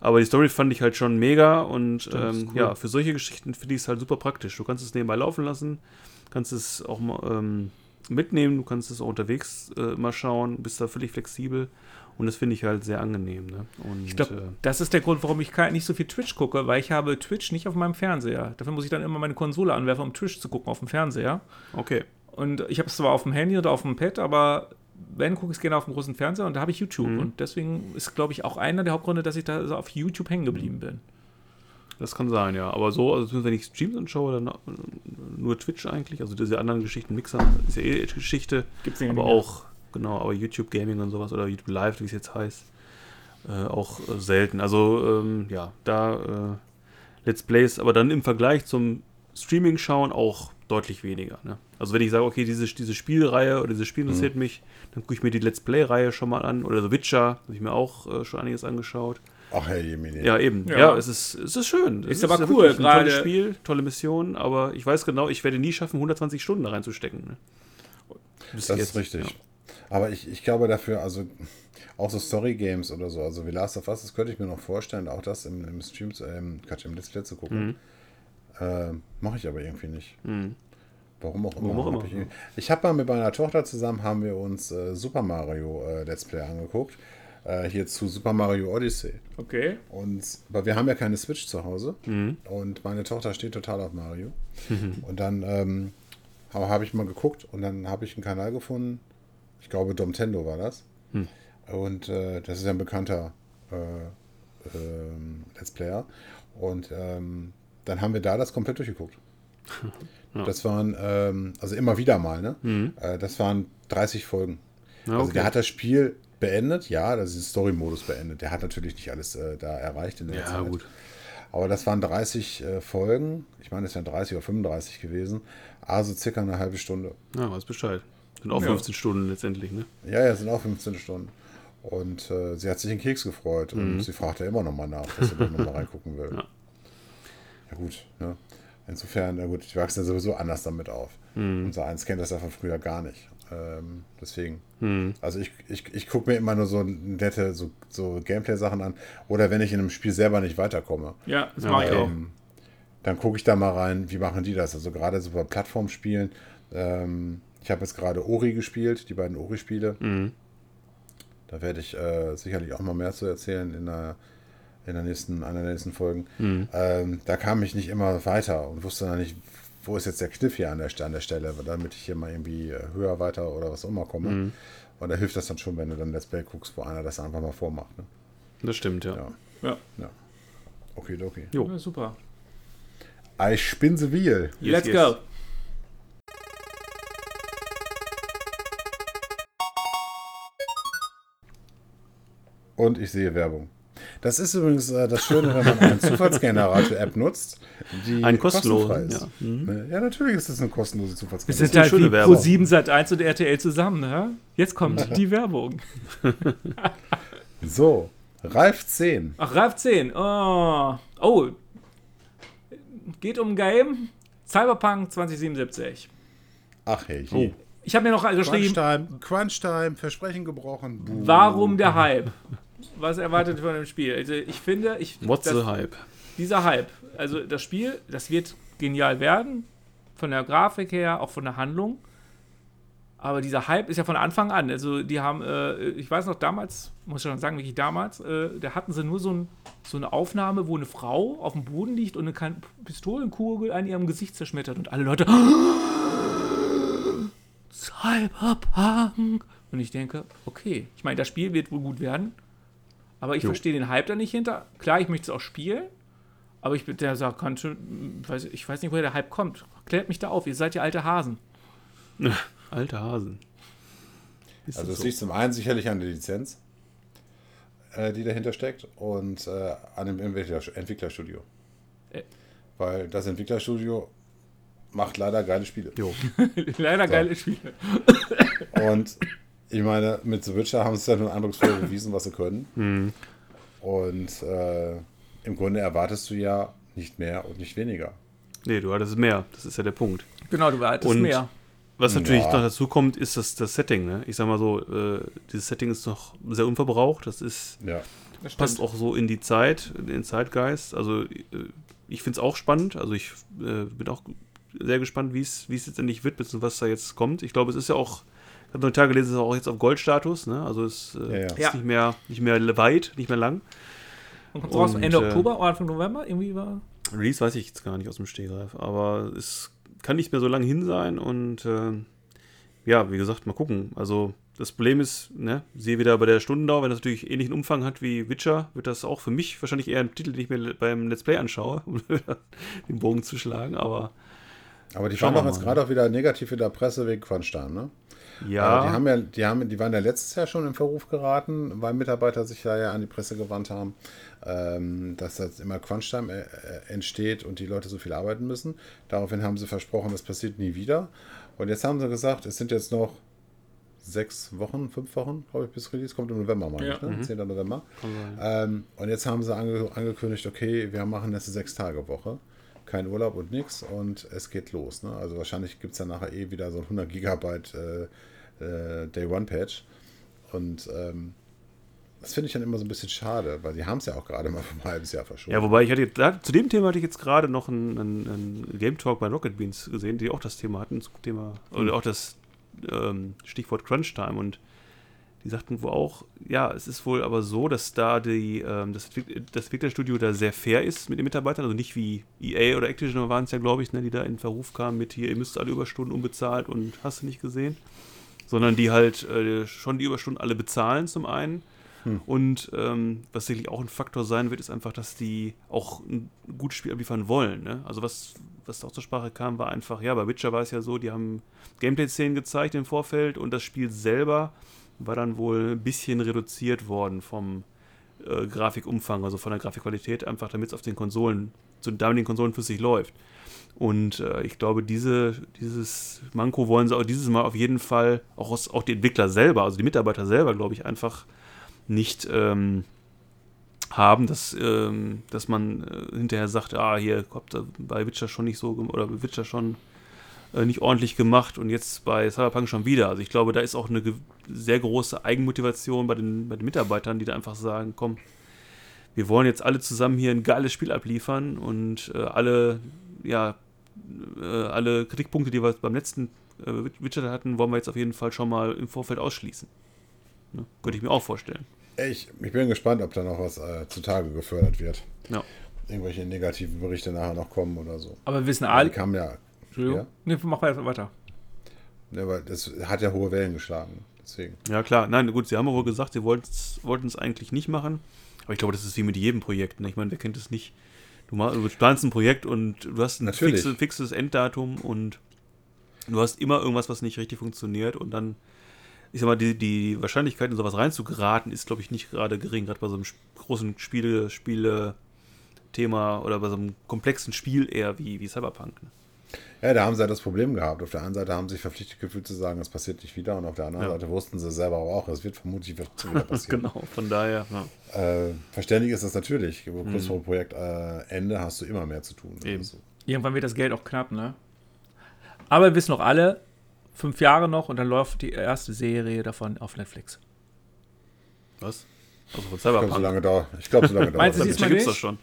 [SPEAKER 2] Aber die Story fand ich halt schon mega und
[SPEAKER 1] Stimmt,
[SPEAKER 2] ähm,
[SPEAKER 1] cool.
[SPEAKER 2] ja, für solche Geschichten finde ich es halt super praktisch. Du kannst es nebenbei laufen lassen, kannst es auch mal ähm, mitnehmen, du kannst es auch unterwegs äh, mal schauen, bist da völlig flexibel und das finde ich halt sehr angenehm. Ne? Und,
[SPEAKER 1] Ich glaube,
[SPEAKER 2] äh,
[SPEAKER 1] das ist der Grund, warum ich nicht so viel Twitch gucke, weil ich habe Twitch nicht auf meinem Fernseher. Dafür muss ich dann immer meine Konsole anwerfen, um Twitch zu gucken auf dem Fernseher.
[SPEAKER 2] okay.
[SPEAKER 1] Und ich habe es zwar auf dem Handy oder auf dem Pad, aber wenn, gucke ich es gerne auf dem großen Fernseher und da habe ich YouTube.
[SPEAKER 2] Mhm.
[SPEAKER 1] Und deswegen ist, glaube ich, auch einer der Hauptgründe, dass ich da so auf YouTube hängen geblieben bin.
[SPEAKER 2] Das kann sein, ja. Aber so, also zumindest wenn ich Streams anschaue, dann nur Twitch eigentlich. Also diese anderen Geschichten, Mixer, ist ja eh Geschichte.
[SPEAKER 1] Gibt's nicht
[SPEAKER 2] aber auch, genau, aber YouTube Gaming und sowas oder YouTube Live, wie es jetzt heißt, äh, auch äh, selten. Also, ähm, ja, da äh, Let's Plays, aber dann im Vergleich zum Streaming schauen auch deutlich weniger. Ne? Also, wenn ich sage, okay, diese, diese Spielreihe oder dieses Spiel interessiert mich, dann gucke ich mir die Let's Play-Reihe schon mal an. Oder The Witcher, habe ich mir auch äh, schon einiges angeschaut.
[SPEAKER 3] Ach, Herr Jemine.
[SPEAKER 2] Ja, eben.
[SPEAKER 1] Ja.
[SPEAKER 2] Ja, es, ist, es ist schön. Es
[SPEAKER 1] Ist aber
[SPEAKER 2] ja
[SPEAKER 1] cool,
[SPEAKER 2] ein
[SPEAKER 1] gerade-
[SPEAKER 2] tolles Spiel, tolle Mission, aber ich weiß genau, ich werde nie schaffen, 120 Stunden da reinzustecken. Ne? Bis
[SPEAKER 3] Das
[SPEAKER 2] jetzt,
[SPEAKER 3] ist richtig.
[SPEAKER 2] Ja.
[SPEAKER 3] Aber ich, ich glaube dafür, also auch so Story-Games oder so, also wie Last of Us, das könnte ich mir noch vorstellen, auch das im, im Stream, zu- ähm, Quatsch, im Let's Play zu gucken.
[SPEAKER 2] Mhm.
[SPEAKER 3] Äh, Mache ich aber irgendwie nicht.
[SPEAKER 2] Mhm.
[SPEAKER 3] Warum auch immer.
[SPEAKER 2] Warum auch
[SPEAKER 3] hab
[SPEAKER 2] immer,
[SPEAKER 3] Ich, irgendwie- ich habe mal mit meiner Tochter zusammen, haben wir uns äh, Super Mario äh, Let's Play angeguckt. Äh, hier zu Super Mario Odyssey.
[SPEAKER 1] Okay.
[SPEAKER 3] Und, aber wir haben ja keine Switch zu Hause.
[SPEAKER 2] Mhm.
[SPEAKER 3] Und meine Tochter steht total auf Mario. Und dann ähm, habe hab ich mal geguckt und dann habe ich einen Kanal gefunden. Ich glaube, Domtendo war das.
[SPEAKER 2] Hm.
[SPEAKER 3] Und äh, das ist ja ein bekannter äh, ähm, Let's Player. Und ähm, dann haben wir da das komplett durchgeguckt.
[SPEAKER 2] Ja.
[SPEAKER 3] Das waren, ähm, also immer wieder mal, ne?
[SPEAKER 2] Mhm.
[SPEAKER 3] Äh, das waren 30 Folgen.
[SPEAKER 2] Ja,
[SPEAKER 3] Also
[SPEAKER 2] okay.
[SPEAKER 3] der hat das Spiel beendet, ja, das ist den Story-Modus beendet. Der hat natürlich nicht alles äh, da erreicht in der
[SPEAKER 2] ja,
[SPEAKER 3] Zeit.
[SPEAKER 2] gut.
[SPEAKER 3] Aber das waren 30 äh, Folgen. Ich meine, es wären 30 oder 35 gewesen. Also circa eine halbe Stunde.
[SPEAKER 2] Ja, weiß Bescheid. Sind auch
[SPEAKER 1] Ja.
[SPEAKER 2] 15 Stunden letztendlich, ne?
[SPEAKER 3] Ja, ja, sind auch 15 Stunden. Und äh, sie hat sich in Keks gefreut. Und sie fragt ja immer noch mal nach, dass sie da nochmal reingucken will.
[SPEAKER 2] Mhm. Ja.
[SPEAKER 3] Ja, gut. Ne? Insofern, na gut, die wachsen ja sowieso anders damit auf.
[SPEAKER 2] Mhm.
[SPEAKER 3] Unser Eins kennt das ja von früher gar nicht. Ähm, deswegen.
[SPEAKER 2] Mhm.
[SPEAKER 3] Also ich, ich, ich gucke mir immer nur so nette so, so Gameplay-Sachen an. Oder wenn ich in einem Spiel selber nicht weiterkomme.
[SPEAKER 1] Ja, das mache ich
[SPEAKER 2] okay.
[SPEAKER 1] auch.
[SPEAKER 3] Ähm, dann gucke ich da mal rein, wie machen die das? Also gerade so bei Plattformspielen. Ähm, ich habe jetzt gerade Ori gespielt, die beiden Ori-Spiele.
[SPEAKER 2] Mhm.
[SPEAKER 3] Da werde ich äh, sicherlich auch mal mehr zu erzählen in der, in der nächsten, einer der nächsten Folgen.
[SPEAKER 2] Mhm.
[SPEAKER 3] Ähm, da kam ich nicht immer weiter und wusste dann nicht, wo ist jetzt der Kniff hier an der, an der Stelle, damit ich hier mal irgendwie äh, höher, weiter oder was auch immer komme.
[SPEAKER 2] Mhm.
[SPEAKER 3] Und da hilft das dann schon, wenn du dann Let's Play guckst, wo einer das einfach mal vormacht. Ne?
[SPEAKER 2] Das stimmt, ja.
[SPEAKER 3] Ja.
[SPEAKER 1] Ja.
[SPEAKER 3] Okay, okay.
[SPEAKER 2] Jo.
[SPEAKER 1] ja, super.
[SPEAKER 3] I spin the wheel.
[SPEAKER 1] Let's
[SPEAKER 2] yes.
[SPEAKER 1] go.
[SPEAKER 3] Und ich sehe Werbung. Das ist übrigens äh, das Schöne, wenn man eine Zufallsgenerator-App nutzt, die
[SPEAKER 2] Ein kostenlosen,
[SPEAKER 3] ist.
[SPEAKER 2] ja. Mhm.
[SPEAKER 3] Ja, natürlich ist das eine kostenlose Zufallsgenerator.
[SPEAKER 1] sind
[SPEAKER 2] eine
[SPEAKER 1] halt
[SPEAKER 2] schöne
[SPEAKER 1] wie
[SPEAKER 2] Werbung.
[SPEAKER 1] Pro 7 Sat 1 und RTL zusammen, ne? Jetzt kommt die Werbung.
[SPEAKER 3] So, Ralf 10.
[SPEAKER 1] Ach, Ralf 10. Oh. oh. Geht um ein Game. Cyberpunk 2077.
[SPEAKER 3] Ach hey,
[SPEAKER 2] Oh.
[SPEAKER 1] Ich habe mir noch geschrieben,
[SPEAKER 3] Crunch-Time, Crunch-Time, Versprechen gebrochen. Buh.
[SPEAKER 1] warum der Hype? Was erwartet von dem Spiel? Also ich finde, ich,
[SPEAKER 2] What's
[SPEAKER 1] das,
[SPEAKER 2] the hype?
[SPEAKER 1] dieser Hype, also das Spiel, das wird genial werden. Von der Grafik her, auch von der Handlung. Aber dieser Hype ist ja von Anfang an. Also die haben, äh, ich weiß noch damals, muss ich schon sagen, wirklich damals, äh, da hatten sie nur so, ein, so eine Aufnahme, wo eine Frau auf dem Boden liegt und eine Pistolenkugel an ihrem Gesicht zerschmettert und alle Leute Cyberpunk. Und ich denke, okay, ich meine, das Spiel wird wohl gut werden, aber ich
[SPEAKER 2] Jo.
[SPEAKER 1] verstehe den Hype da nicht hinter. Klar, ich möchte es auch spielen, aber ich bin der sagt, kann schon, weiß, ich weiß nicht, woher der Hype kommt. Klärt mich da auf, ihr seid ja alte Hasen.
[SPEAKER 2] Alte Hasen. Ist
[SPEAKER 3] Also
[SPEAKER 2] das
[SPEAKER 3] es liegt zum einen sicherlich an der Lizenz, äh, die dahinter steckt und äh, an dem Entwickler Entwicklerstudio.
[SPEAKER 1] Äh.
[SPEAKER 3] Weil das Entwicklerstudio macht leider geile Spiele.
[SPEAKER 2] Jo.
[SPEAKER 1] Leider geile Spiele.
[SPEAKER 3] Und ich meine, mit The Witcher haben sie ja nun eindrucksvoll bewiesen, was sie können.
[SPEAKER 2] Mhm.
[SPEAKER 3] Und äh, im Grunde erwartest du ja nicht mehr und nicht weniger.
[SPEAKER 2] Nee, du hattest mehr. Das ist ja der Punkt.
[SPEAKER 1] Genau, du hattest
[SPEAKER 2] Und-
[SPEAKER 1] mehr.
[SPEAKER 2] Was natürlich
[SPEAKER 3] Ja.
[SPEAKER 2] noch dazu kommt, ist das, das Setting. Ne? Ich sag mal so, äh, dieses Setting ist noch sehr unverbraucht. Das ist
[SPEAKER 3] Ja.
[SPEAKER 1] Das
[SPEAKER 2] passt auch so in die Zeit, in den Zeitgeist. Also äh, ich finde es auch spannend. Also ich äh, bin auch sehr gespannt, wie es wie es jetzt endlich wird, beziehungsweise was da jetzt kommt. Ich glaube, es ist ja auch, habe noch Tag gelesen, es ist auch jetzt auf Goldstatus. Ne? Also es äh,
[SPEAKER 3] Ja, ja.
[SPEAKER 2] ist
[SPEAKER 1] Ja.
[SPEAKER 2] nicht mehr nicht mehr weit, nicht mehr lang.
[SPEAKER 1] Und kommt raus Ende
[SPEAKER 2] äh,
[SPEAKER 1] Oktober oder Anfang November? Irgendwie war.
[SPEAKER 2] Release weiß ich jetzt gar nicht aus dem Stehgreif, aber es kann nicht mehr so lange hin sein und äh, ja, wie gesagt, mal gucken. Also das Problem ist, ne, sehe wieder bei der Stundendauer, wenn das natürlich ähnlichen Umfang hat wie Witcher, wird das auch für mich wahrscheinlich eher ein Titel, den ich mir beim Let's Play anschaue, um den Bogen zu schlagen, aber
[SPEAKER 3] Aber die
[SPEAKER 2] Schauen
[SPEAKER 3] waren doch jetzt gerade auch wieder negativ in der Presse wegen Quanstein, ne?
[SPEAKER 2] Ja,
[SPEAKER 3] Aber die haben ja, die haben, die waren ja letztes Jahr schon in Verruf geraten, weil Mitarbeiter sich da ja an die Presse gewandt haben, ähm, dass das immer Crunch-Time äh, äh, entsteht und die Leute so viel arbeiten müssen. Daraufhin haben sie versprochen, das passiert nie wieder. Und jetzt haben sie gesagt, es sind jetzt noch sechs Wochen, fünf Wochen, glaube ich, bis Release kommt im November, meine
[SPEAKER 1] Ja.
[SPEAKER 3] ich, ne? 10. November.
[SPEAKER 2] kann sein.
[SPEAKER 3] Ähm, und jetzt haben sie ange angekündigt, okay, wir machen jetzt eine Sechs-Tage-Woche. Kein Urlaub und nichts und es geht los. Ne? Also wahrscheinlich gibt es dann nachher eh wieder so ein 100 Gigabyte äh, äh, Day-One-Patch. Und ähm, das finde ich dann immer so ein bisschen schade, weil die haben es ja auch gerade mal für ein halbes Jahr verschoben.
[SPEAKER 2] Ja, wobei ich hatte jetzt, da, zu dem Thema hatte ich jetzt gerade noch einen, einen, einen Game Talk bei Rocket Beans gesehen, die auch das Thema hatten, zum Thema, oder auch das ähm, Stichwort Crunch Time und die sagten wohl auch, ja, es ist wohl aber so, dass da die, ähm, das, das Entwicklerstudio da sehr fair ist mit den Mitarbeitern, also nicht wie EA oder Activision waren es ja, glaube ich, ne, die da in Verruf kamen mit hier, ihr müsst alle Überstunden unbezahlt und hast du nicht gesehen, sondern die halt äh, schon die Überstunden alle bezahlen zum einen und ähm, was sicherlich auch ein Faktor sein wird, ist einfach, dass die auch ein gutes Spiel abliefern wollen. Ne? Also was, was da auch zur Sprache kam, war einfach, ja, bei Witcher war es ja so, die haben Gameplay-Szenen gezeigt im Vorfeld und das Spiel selber war dann wohl ein bisschen reduziert worden vom äh, Grafikumfang, also von der Grafikqualität, einfach damit es auf den Konsolen, zu den damaligen Konsolen sich läuft. Und äh, ich glaube, diese, dieses Manko wollen sie auch dieses Mal auf jeden Fall, auch, aus, auch die Entwickler selber, also die Mitarbeiter selber, glaube ich, einfach nicht ähm, haben, dass, ähm, dass man äh, hinterher sagt, ah, hier habt ihr bei Witcher schon nicht so oder Witcher schon äh, nicht ordentlich gemacht und jetzt bei Cyberpunk schon wieder. Also ich glaube, da ist auch eine sehr große Eigenmotivation bei den, bei den Mitarbeitern, die da einfach sagen, komm, wir wollen jetzt alle zusammen hier ein geiles Spiel abliefern und äh, alle, ja, äh, alle Kritikpunkte, die wir beim letzten äh, Witcher hatten, wollen wir jetzt auf jeden Fall schon mal im Vorfeld ausschließen. Ne? Könnte ich mir auch vorstellen.
[SPEAKER 3] Ich, ich bin gespannt, ob da noch was äh, zutage gefördert wird.
[SPEAKER 2] Ja.
[SPEAKER 3] Irgendwelche negativen Berichte nachher noch kommen oder so.
[SPEAKER 1] Aber wir wissen
[SPEAKER 3] Die
[SPEAKER 1] alle.
[SPEAKER 3] kamen ja,
[SPEAKER 1] Entschuldigung.
[SPEAKER 3] Ja?
[SPEAKER 1] Nee, mach weiter. weiter.
[SPEAKER 3] ne, weil das hat ja hohe Wellen geschlagen. Deswegen.
[SPEAKER 2] Ja, klar. Nein, gut, sie haben wohl gesagt, sie wollten es eigentlich nicht machen. Aber ich glaube, das ist wie mit jedem Projekt. Ne? Ich meine, wer kennt es nicht? Du, mach, du planst ein Projekt und du hast ein
[SPEAKER 3] Natürlich.
[SPEAKER 2] fixe, fixes Enddatum und du hast immer irgendwas, was nicht richtig funktioniert und dann, ich sag mal, die, die Wahrscheinlichkeit, in sowas reinzugeraten, ist, glaube ich, nicht gerade gering, gerade bei so einem großen Spiele, Spiele-Thema oder bei so einem komplexen Spiel eher wie, wie Cyberpunk. Ne?
[SPEAKER 3] Ja, da haben sie ja das Problem gehabt. Auf der einen Seite haben sie sich verpflichtet gefühlt zu sagen, es passiert nicht wieder. Und auf der anderen
[SPEAKER 2] Ja.
[SPEAKER 3] Seite wussten sie selber aber auch, es wird vermutlich wieder passieren.
[SPEAKER 2] Genau, von daher, ja.
[SPEAKER 3] äh, verständlich ist das natürlich. Kurz
[SPEAKER 2] Mhm.
[SPEAKER 3] vor dem Projektende äh, Ende hast du immer mehr zu tun.
[SPEAKER 2] Eben.
[SPEAKER 3] Also,
[SPEAKER 1] Irgendwann wird das Geld auch knapp, ne? Aber wir wissen noch alle, fünf Jahre noch und dann läuft die erste Serie davon auf Netflix.
[SPEAKER 2] Was? Also von
[SPEAKER 3] ich glaube, so
[SPEAKER 2] Cyberpunk.
[SPEAKER 3] lange dauert. Ich glaube, so lange dauert.
[SPEAKER 1] Meinst du,
[SPEAKER 3] das
[SPEAKER 2] gibt's
[SPEAKER 1] nicht?
[SPEAKER 2] doch schon.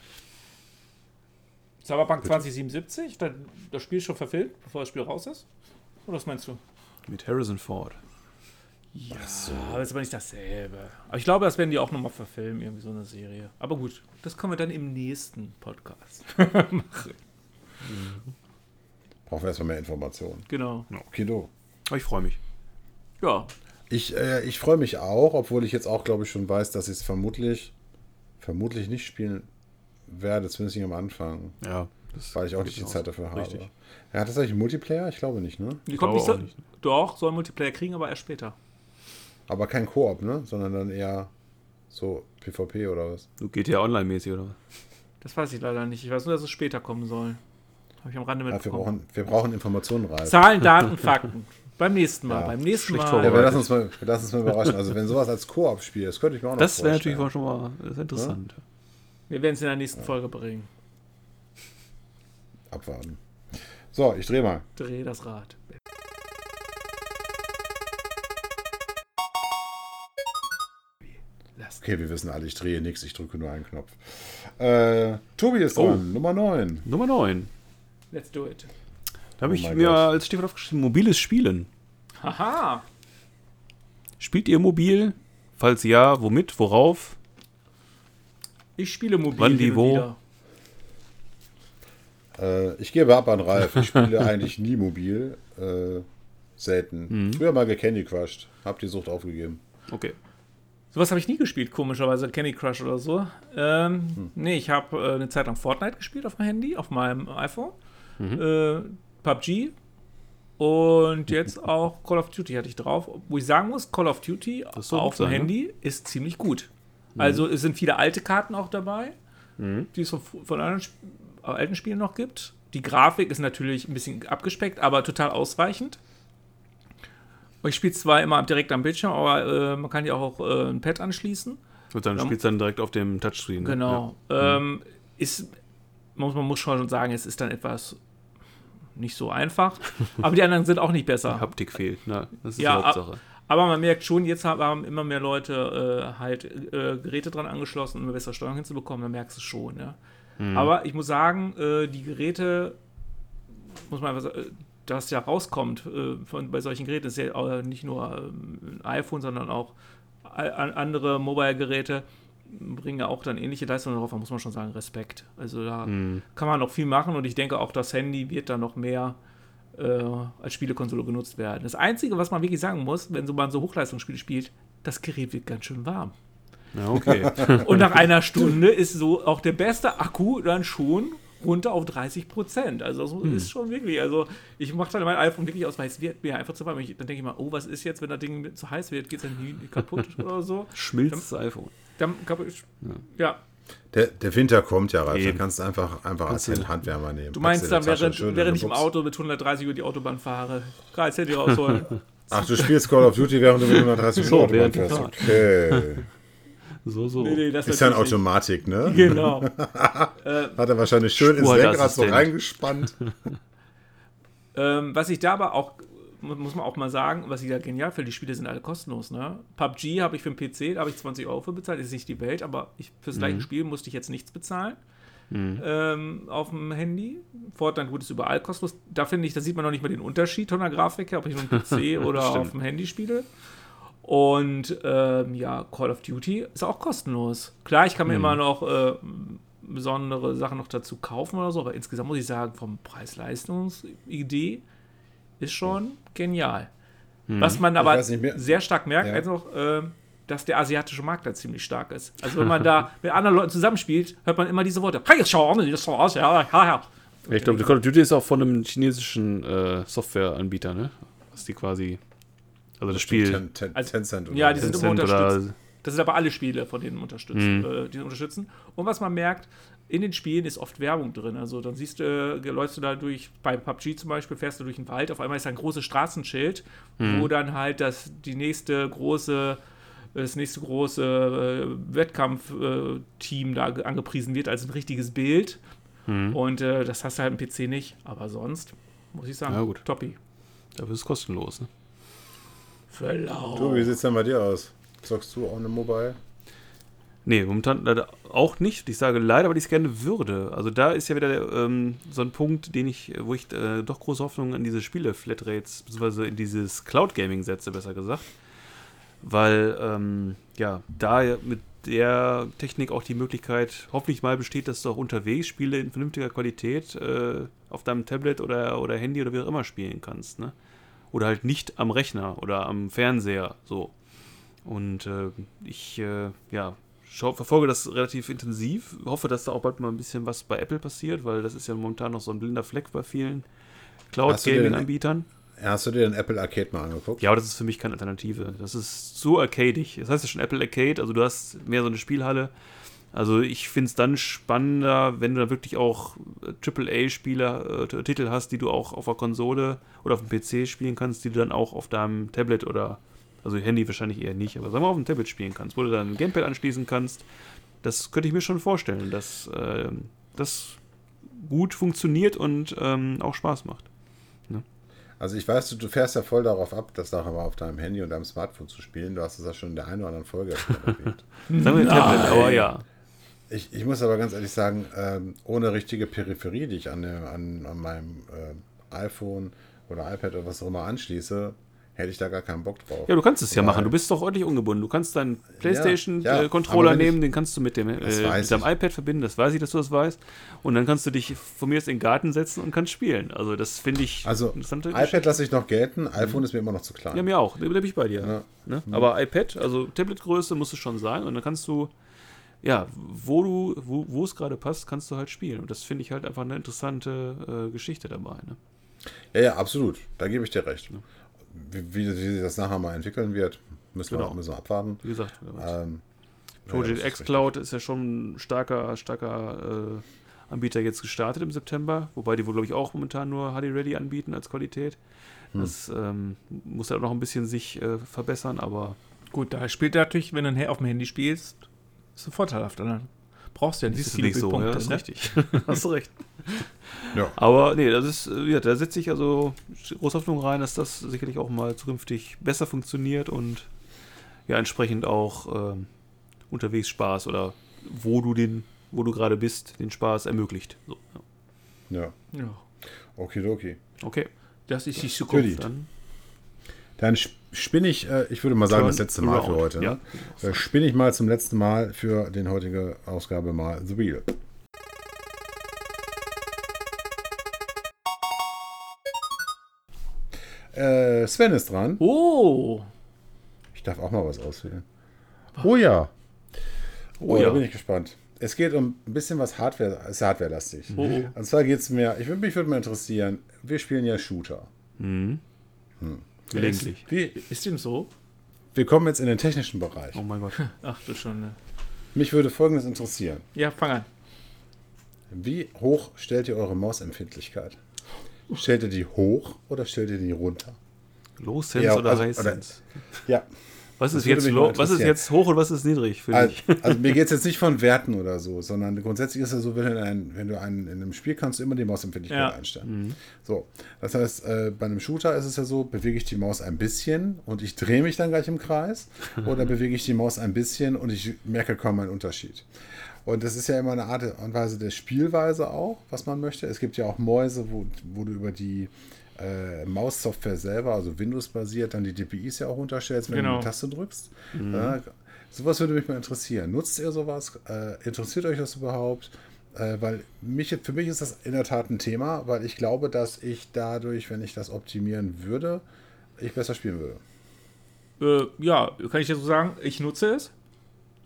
[SPEAKER 1] Cyberpunk 2077, da- das Spiel ist schon verfilmt, bevor das Spiel raus ist? Oder was meinst du?
[SPEAKER 2] Mit Harrison Ford.
[SPEAKER 1] Ja, aber ist aber nicht dasselbe. Aber ich glaube, das werden die auch nochmal verfilmen, irgendwie so eine Serie. Aber gut, das können wir dann im nächsten Podcast machen.
[SPEAKER 3] Brauchen wir erstmal mehr Informationen.
[SPEAKER 1] Genau.
[SPEAKER 2] Aber ich freue mich.
[SPEAKER 1] Ja,
[SPEAKER 3] Ich, äh, ich freue mich auch, obwohl ich jetzt auch, glaube ich, schon weiß, dass ich es vermutlich, vermutlich nicht spielen werde, zumindest nicht am Anfang.
[SPEAKER 2] Ja. Das
[SPEAKER 3] Weil ich auch nicht die. Zeit dafür habe.
[SPEAKER 2] Richtig.
[SPEAKER 3] Ja, hat das eigentlich einen Multiplayer? Ich glaube nicht, ne?
[SPEAKER 2] Ich glaube
[SPEAKER 1] nicht
[SPEAKER 2] nicht.
[SPEAKER 1] Doch, soll Multiplayer kriegen, aber erst später.
[SPEAKER 3] Aber kein Koop, ne? Sondern dann eher so PvP oder was?
[SPEAKER 2] Du geht ja online-mäßig, oder was?
[SPEAKER 1] Das weiß ich leider nicht. Ich weiß nur, dass es später kommen soll. Habe ich am Rande
[SPEAKER 3] Ja, wir,
[SPEAKER 1] mitbekommen.
[SPEAKER 3] brauchen, wir brauchen Informationen, Ralf.
[SPEAKER 1] Zahlen, Daten, Fakten. Beim nächsten Mal.
[SPEAKER 3] Ja.
[SPEAKER 1] Beim nächsten Mal.
[SPEAKER 3] Ja, wir lassen uns mal, wir lassen uns mal überraschen. Also wenn sowas als Koop-Spiel, das könnte ich mir auch noch
[SPEAKER 2] Das wäre natürlich schon mal das ist interessant.
[SPEAKER 1] Wir werden es in der nächsten Folge bringen.
[SPEAKER 3] Abwarten. So, ich drehe mal.
[SPEAKER 1] Dreh das Rad. Lass.
[SPEAKER 3] Okay, wir wissen alle, ich drehe nichts, ich drücke nur einen Knopf. Äh, Tobi ist
[SPEAKER 2] Oh.
[SPEAKER 3] dran, Nummer 9.
[SPEAKER 2] Nummer 9.
[SPEAKER 1] Let's do it.
[SPEAKER 2] Da habe
[SPEAKER 3] Oh
[SPEAKER 2] ich mir
[SPEAKER 3] Gott.
[SPEAKER 2] als Stichwort aufgeschrieben, mobiles Spielen.
[SPEAKER 1] Haha.
[SPEAKER 2] Spielt ihr mobil? Falls ja, womit, worauf?
[SPEAKER 1] Ich spiele mobil.
[SPEAKER 2] Wann, wie, wo?
[SPEAKER 1] wieder.
[SPEAKER 3] Äh, ich gebe ab an Ralf. Ich spiele eigentlich nie mobil. Äh, selten.
[SPEAKER 2] Mhm.
[SPEAKER 3] Früher mal gecandy crushed. Hab die Sucht aufgegeben.
[SPEAKER 2] Okay.
[SPEAKER 1] Sowas habe ich nie gespielt, komischerweise. Candy Crush oder so. Ähm,
[SPEAKER 2] Hm.
[SPEAKER 1] Nee, ich habe äh, eine Zeit lang Fortnite gespielt auf dem Handy, auf meinem iPhone.
[SPEAKER 2] Mhm.
[SPEAKER 1] Äh, PUBG. Und jetzt auch Call of Duty hatte ich drauf. Wo ich sagen muss, Call of Duty auf dem
[SPEAKER 2] sein, ne?
[SPEAKER 1] Handy ist ziemlich gut. Also es sind viele alte Karten auch dabei, die es von, von anderen Sp äh, alten Spielen noch gibt. Die Grafik ist natürlich ein bisschen abgespeckt, aber total ausreichend. Ich spiele zwar immer direkt am Bildschirm, aber äh, man kann ja auch äh, ein Pad anschließen.
[SPEAKER 2] Und dann
[SPEAKER 1] Ja.
[SPEAKER 2] spielst du dann direkt auf dem Touchscreen. ne?
[SPEAKER 1] Genau. Ähm, ist, muss, man muss schon sagen, es ist dann etwas nicht so einfach. aber die anderen sind auch nicht
[SPEAKER 2] Ja.
[SPEAKER 1] besser.
[SPEAKER 2] Haptik fehlt, ne? Das ist
[SPEAKER 1] Ja,
[SPEAKER 2] die Hauptsache.
[SPEAKER 1] Aber man merkt schon, jetzt haben immer mehr Leute äh, halt äh, Geräte dran angeschlossen, um eine bessere Steuerung hinzubekommen. Dann merkst du es schon. Ja.
[SPEAKER 2] Mhm.
[SPEAKER 1] Aber ich muss sagen, äh, die Geräte, muss man einfach sagen, äh, das ja rauskommt äh, von, bei solchen Geräten, ist ja nicht nur ähm, ein iPhone, sondern auch andere Mobile-Geräte bringen ja auch dann ähnliche Leistungen darauf, da muss man schon sagen, Respekt. Also da
[SPEAKER 2] Mhm.
[SPEAKER 1] kann man noch viel machen und ich denke auch, das Handy wird dann noch mehr äh, als Spielekonsole genutzt werden. Das Einzige, was man wirklich sagen muss, wenn so man so Hochleistungsspiele spielt, das Gerät wird ganz schön warm.
[SPEAKER 2] Ja, okay.
[SPEAKER 1] Und nach einer Stunde ist so auch der beste Akku dann schon runter auf 30 Prozent. Also so ist schon wirklich, also ich mache dann mein iPhone wirklich aus, weil es wird mir einfach zu warm. Ich, dann denke ich mal, oh, was ist jetzt, wenn das Ding zu heiß wird? Geht es dann nie kaputt oder so?
[SPEAKER 2] Schmilzt das iPhone.
[SPEAKER 1] Dann kaputt. Ja.
[SPEAKER 3] Der, der Winter kommt ja, Ralf.
[SPEAKER 2] Eben.
[SPEAKER 3] kannst du einfach, einfach als Handwärmer nehmen.
[SPEAKER 1] Du meinst dann,
[SPEAKER 3] die
[SPEAKER 1] während, während ich im. Auto mit 130 über die Autobahn fahre, gerade das Handy rausholen.
[SPEAKER 3] Ach, du spielst Call of Duty, während du mit 130
[SPEAKER 2] So,
[SPEAKER 3] Autobahn
[SPEAKER 2] während der
[SPEAKER 3] fährst. Okay.
[SPEAKER 2] So, so.
[SPEAKER 1] Nee, nee, das
[SPEAKER 3] Ist ja eine Automatik, ne?
[SPEAKER 1] Genau.
[SPEAKER 3] Hat er wahrscheinlich schön ins Lenkrad so reingespannt.
[SPEAKER 1] Ähm, was ich da aber auch, muss man auch mal sagen, was ich da genial finde, die Spiele sind alle kostenlos. Ne? PUBG habe ich für den PC, da habe ich 20 Euro für bezahlt, ist nicht die Welt, aber ich, fürs gleiche Spiel musste ich jetzt nichts bezahlen. Ähm, auf dem Handy. Fortnite gut ist überall kostenlos. Da finde ich, da sieht man noch nicht mal den Unterschied von der Grafik her, ob ich dem PC oder auf dem Handy spiele. Und ähm, ja, Call of Duty ist auch kostenlos. Klar, ich kann mir immer noch äh, besondere Sachen noch dazu kaufen oder so, aber insgesamt muss ich sagen, vom Preis-Leistungs-Idee ist schon genial. Was man aber sehr stark merkt,
[SPEAKER 3] Ja.
[SPEAKER 1] also, äh, dass der asiatische Markt da ziemlich stark ist. Also wenn man da mit anderen Leuten zusammenspielt, hört man immer diese Worte. Hey, schau, das schau, ja, ja, ja.
[SPEAKER 2] Ich glaube, Call of Duty ist auch von einem chinesischen äh, Softwareanbieter, ne? Was die quasi. Also das Spiel.
[SPEAKER 3] Ten, ten,
[SPEAKER 1] Also-
[SPEAKER 3] Tencent oder
[SPEAKER 1] ja, die
[SPEAKER 3] so.
[SPEAKER 1] sind immer
[SPEAKER 2] Tencent
[SPEAKER 1] unterstützt. Das sind aber alle Spiele, von denen unterstützen, äh, die unterstützen. Und was man merkt, in den Spielen ist oft Werbung drin. Also dann siehst du, äh, läufst du da durch, bei PUBG zum Beispiel, fährst du durch den Wald, auf einmal ist da ein großes Straßenschild, wo dann halt das, die nächste große, das nächste große äh, Wettkampfteam da ge- angepriesen wird als ein richtiges Bild. Und äh, das hast du halt im PC nicht. Aber sonst, muss ich sagen,
[SPEAKER 2] Ja, gut.
[SPEAKER 1] Toppi.
[SPEAKER 2] Dafür ist es kostenlos, ne?
[SPEAKER 1] Verlau.
[SPEAKER 3] Du, wie sieht's denn bei dir aus? Zockst du auch eine Mobile?
[SPEAKER 2] Nee, momentan leider auch nicht. Ich sage leider, weil ich es gerne würde. Also da ist ja wieder der, ähm, so ein Punkt, den ich, wo ich äh, doch große Hoffnung an diese Spiele, Flatrates, beziehungsweise in dieses Cloud Gaming setze, besser gesagt. Weil, ähm, ja, da mit der Technik auch die Möglichkeit hoffentlich mal besteht, dass du auch unterwegs Spiele in vernünftiger Qualität äh, auf deinem Tablet oder, oder Handy oder wie auch immer spielen kannst, ne? Oder halt nicht am Rechner oder am Fernseher, so. Und äh, ich, äh, ja, schau, verfolge das relativ intensiv. Hoffe, dass da auch bald mal ein bisschen was bei Apple passiert, weil das ist ja momentan noch so ein blinder Fleck bei vielen Cloud-Gaming-Anbietern.
[SPEAKER 3] Hast du dir den Apple Arcade mal angeguckt?
[SPEAKER 2] Ja, aber das ist für mich keine Alternative. Das ist so arcadig. Das heißt ja schon Apple Arcade, also du hast mehr so eine Spielhalle. Also ich finde es dann spannender, wenn du da wirklich auch AAA-Spieler, äh, Titel hast, die du auch auf der Konsole oder auf dem PC spielen kannst, die du dann auch auf deinem Tablet oder, also Handy wahrscheinlich eher nicht, aber sagen wir mal auf dem Tablet spielen kannst, wo du dann ein Gamepad anschließen kannst. Das könnte ich mir schon vorstellen, dass äh, das gut funktioniert und ähm, auch Spaß macht.
[SPEAKER 3] Also ich weiß, du, du fährst ja voll darauf ab, das nachher mal auf deinem Handy und deinem Smartphone zu spielen. Du hast es ja schon in der einen oder anderen Folge erwähnt.
[SPEAKER 2] Sagen wir Tablet, aber ja.
[SPEAKER 3] Ich, ich muss aber ganz ehrlich sagen, ähm, ohne richtige Peripherie, die ich an, an, an meinem äh, iPhone oder iPad oder was auch immer anschließe, hätte ich da gar keinen Bock drauf.
[SPEAKER 2] Ja, du kannst es ja
[SPEAKER 3] Weil-
[SPEAKER 2] machen. Du bist doch ordentlich ungebunden. Du kannst deinen
[SPEAKER 3] ja,
[SPEAKER 2] PlayStation-Controller
[SPEAKER 3] aber wenn ich-
[SPEAKER 2] nehmen, den kannst du mit dem äh, mit deinem
[SPEAKER 3] ich.
[SPEAKER 2] iPad verbinden. Das weiß ich, dass du das weißt. Und dann kannst du dich von mir aus in den Garten setzen und kannst spielen. Also, das finde ich
[SPEAKER 3] Also iPad lasse ich noch gelten, iPhone ist mir immer noch zu klein.
[SPEAKER 2] Ja, mir auch. Da bin ich bei dir.
[SPEAKER 3] Ja.
[SPEAKER 2] Ne? Aber iPad, also Tabletgröße muss es schon sein. Und dann kannst du, ja, wo du, wo, wo es gerade passt, kannst du halt spielen. Und das finde ich halt einfach eine interessante äh, Geschichte dabei. Ne?
[SPEAKER 3] Ja, ja, absolut. Da gebe ich dir recht. Wie, wie, wie sich das nachher mal entwickeln wird, müssen,
[SPEAKER 2] Genau.
[SPEAKER 3] wir, müssen wir abwarten.
[SPEAKER 2] Wie gesagt.
[SPEAKER 3] Ähm,
[SPEAKER 2] Project
[SPEAKER 3] ja,
[SPEAKER 2] X Cloud ist ja schon ein starker, starker äh, Anbieter jetzt gestartet im September, wobei die wohl, glaube ich, auch momentan nur HD Ready anbieten als Qualität.
[SPEAKER 3] Hm.
[SPEAKER 2] Das ähm, muss halt noch ein bisschen sich äh, verbessern, aber
[SPEAKER 1] Gut, da spielt natürlich, wenn du ein- auf dem Handy spielst, ist es vorteilhafter. Dann brauchst du ja nicht
[SPEAKER 2] siehst
[SPEAKER 1] so viele
[SPEAKER 2] nicht so. Ja,
[SPEAKER 1] Bildpunkte.
[SPEAKER 2] das ist
[SPEAKER 1] ne?
[SPEAKER 2] richtig. Hast du recht.
[SPEAKER 3] Ja.
[SPEAKER 2] Aber nee, das ist, äh, ja, da setze ich also große Hoffnung rein, dass das sicherlich auch mal zukünftig besser funktioniert und ja, entsprechend auch ähm, unterwegs Spaß oder wo du den, wo du gerade bist, den Spaß ermöglicht. So, ja.
[SPEAKER 3] Ja,
[SPEAKER 1] Ja,
[SPEAKER 3] okidoki.
[SPEAKER 2] Okay,
[SPEAKER 1] das ist die Zukunft.
[SPEAKER 2] Dann
[SPEAKER 3] Dann sp- spinne ich, äh, ich würde mal sagen, das
[SPEAKER 2] Turn
[SPEAKER 3] letzte Mal für heute.
[SPEAKER 2] Ja.
[SPEAKER 3] Ne? Spinne ich mal zum letzten Mal für den heutige Ausgabe mal The Wheel. Äh, Sven ist dran.
[SPEAKER 1] Oh,
[SPEAKER 3] Ich darf auch mal was auswählen. Oh ja. Oh,
[SPEAKER 2] ja.
[SPEAKER 3] da bin ich gespannt. Es geht um ein bisschen was Hardware, ist Hardware-lastig.
[SPEAKER 2] Oh, oh.
[SPEAKER 3] Und zwar geht es mir, ich, mich würde mal interessieren, wir spielen ja Shooter.
[SPEAKER 2] Gelegentlich.
[SPEAKER 3] Wie,
[SPEAKER 1] ist dem so?
[SPEAKER 3] wir kommen jetzt in den technischen Bereich.
[SPEAKER 2] Oh mein Gott.
[SPEAKER 1] Ach du schon.
[SPEAKER 3] Mich würde Folgendes interessieren.
[SPEAKER 1] Ja, fang an.
[SPEAKER 3] Wie hoch stellt ihr eure Mausempfindlichkeit? Stellt ihr die hoch oder stellt ihr die runter?
[SPEAKER 2] Low Sense
[SPEAKER 3] Ja,
[SPEAKER 2] oder
[SPEAKER 3] also-
[SPEAKER 2] High
[SPEAKER 3] oder-
[SPEAKER 2] Sense?
[SPEAKER 3] Ja,
[SPEAKER 2] Was ist, jetzt was ist jetzt hoch und was ist niedrig für
[SPEAKER 3] also,
[SPEAKER 2] dich?
[SPEAKER 3] also mir geht es jetzt nicht von Werten oder so, sondern grundsätzlich ist es so, wenn du, ein, wenn du einen, in einem Spiel kannst du immer die Mausempfindlichkeit
[SPEAKER 1] Ja.
[SPEAKER 3] einstellen. So, das heißt, äh, bei einem Shooter ist es ja so, bewege ich die Maus ein bisschen und ich drehe mich dann gleich im Kreis oder bewege ich die Maus ein bisschen und ich merke kaum einen Unterschied. Und das ist ja immer eine Art und Weise der Spielweise auch, was man möchte. Es gibt ja auch Mäuse, wo, wo du über die äh, Maussoftware selber, also Windows-basiert, dann die DPIs ja auch unterstellst, wenn
[SPEAKER 1] Genau.
[SPEAKER 3] du eine Taste drückst. Ja, sowas würde mich mal interessieren. Nutzt ihr sowas? Äh, interessiert euch das überhaupt? Äh, weil mich, für mich ist das in der Tat ein Thema, weil ich glaube, dass ich dadurch, wenn ich das optimieren würde, ich besser spielen würde.
[SPEAKER 1] Äh, ja, kann ich dir so sagen, ich nutze es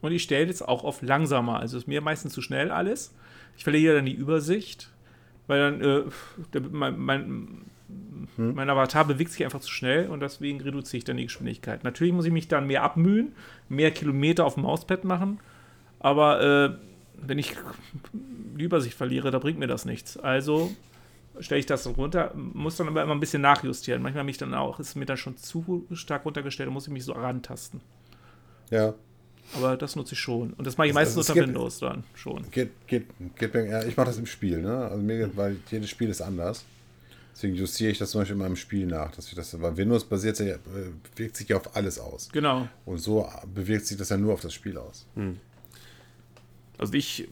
[SPEAKER 1] und ich stelle jetzt auch auf langsamer. Also ist mir meistens zu schnell alles. Ich verliere dann die Übersicht, weil dann äh, der, mein, mein, mein Avatar bewegt sich einfach zu schnell und deswegen reduziere ich dann die Geschwindigkeit. Natürlich muss ich mich dann mehr abmühen, mehr Kilometer auf dem Mauspad machen, aber äh, wenn ich die Übersicht verliere, da bringt mir das nichts. Also stelle ich das runter, muss dann aber immer ein bisschen nachjustieren. Manchmal mich dann auch, ist mir dann schon zu stark runtergestellt, da muss ich mich so rantasten.
[SPEAKER 3] Ja,
[SPEAKER 1] Aber das nutze ich schon. Und das mache ich
[SPEAKER 3] Also,
[SPEAKER 1] meistens
[SPEAKER 3] es
[SPEAKER 1] unter
[SPEAKER 3] gibt-
[SPEAKER 1] Windows dann schon.
[SPEAKER 3] geht, geht, geht ja, ich mache das im Spiel, ne? Also mir, weil jedes Spiel ist anders. Deswegen justiere ich das zum Beispiel in meinem Spiel nach, dass ich das, weil Windows basiert ja, äh, bewegt sich ja auf alles aus.
[SPEAKER 1] Genau.
[SPEAKER 3] Und so bewegt sich das ja nur auf das Spiel aus.
[SPEAKER 2] Also ich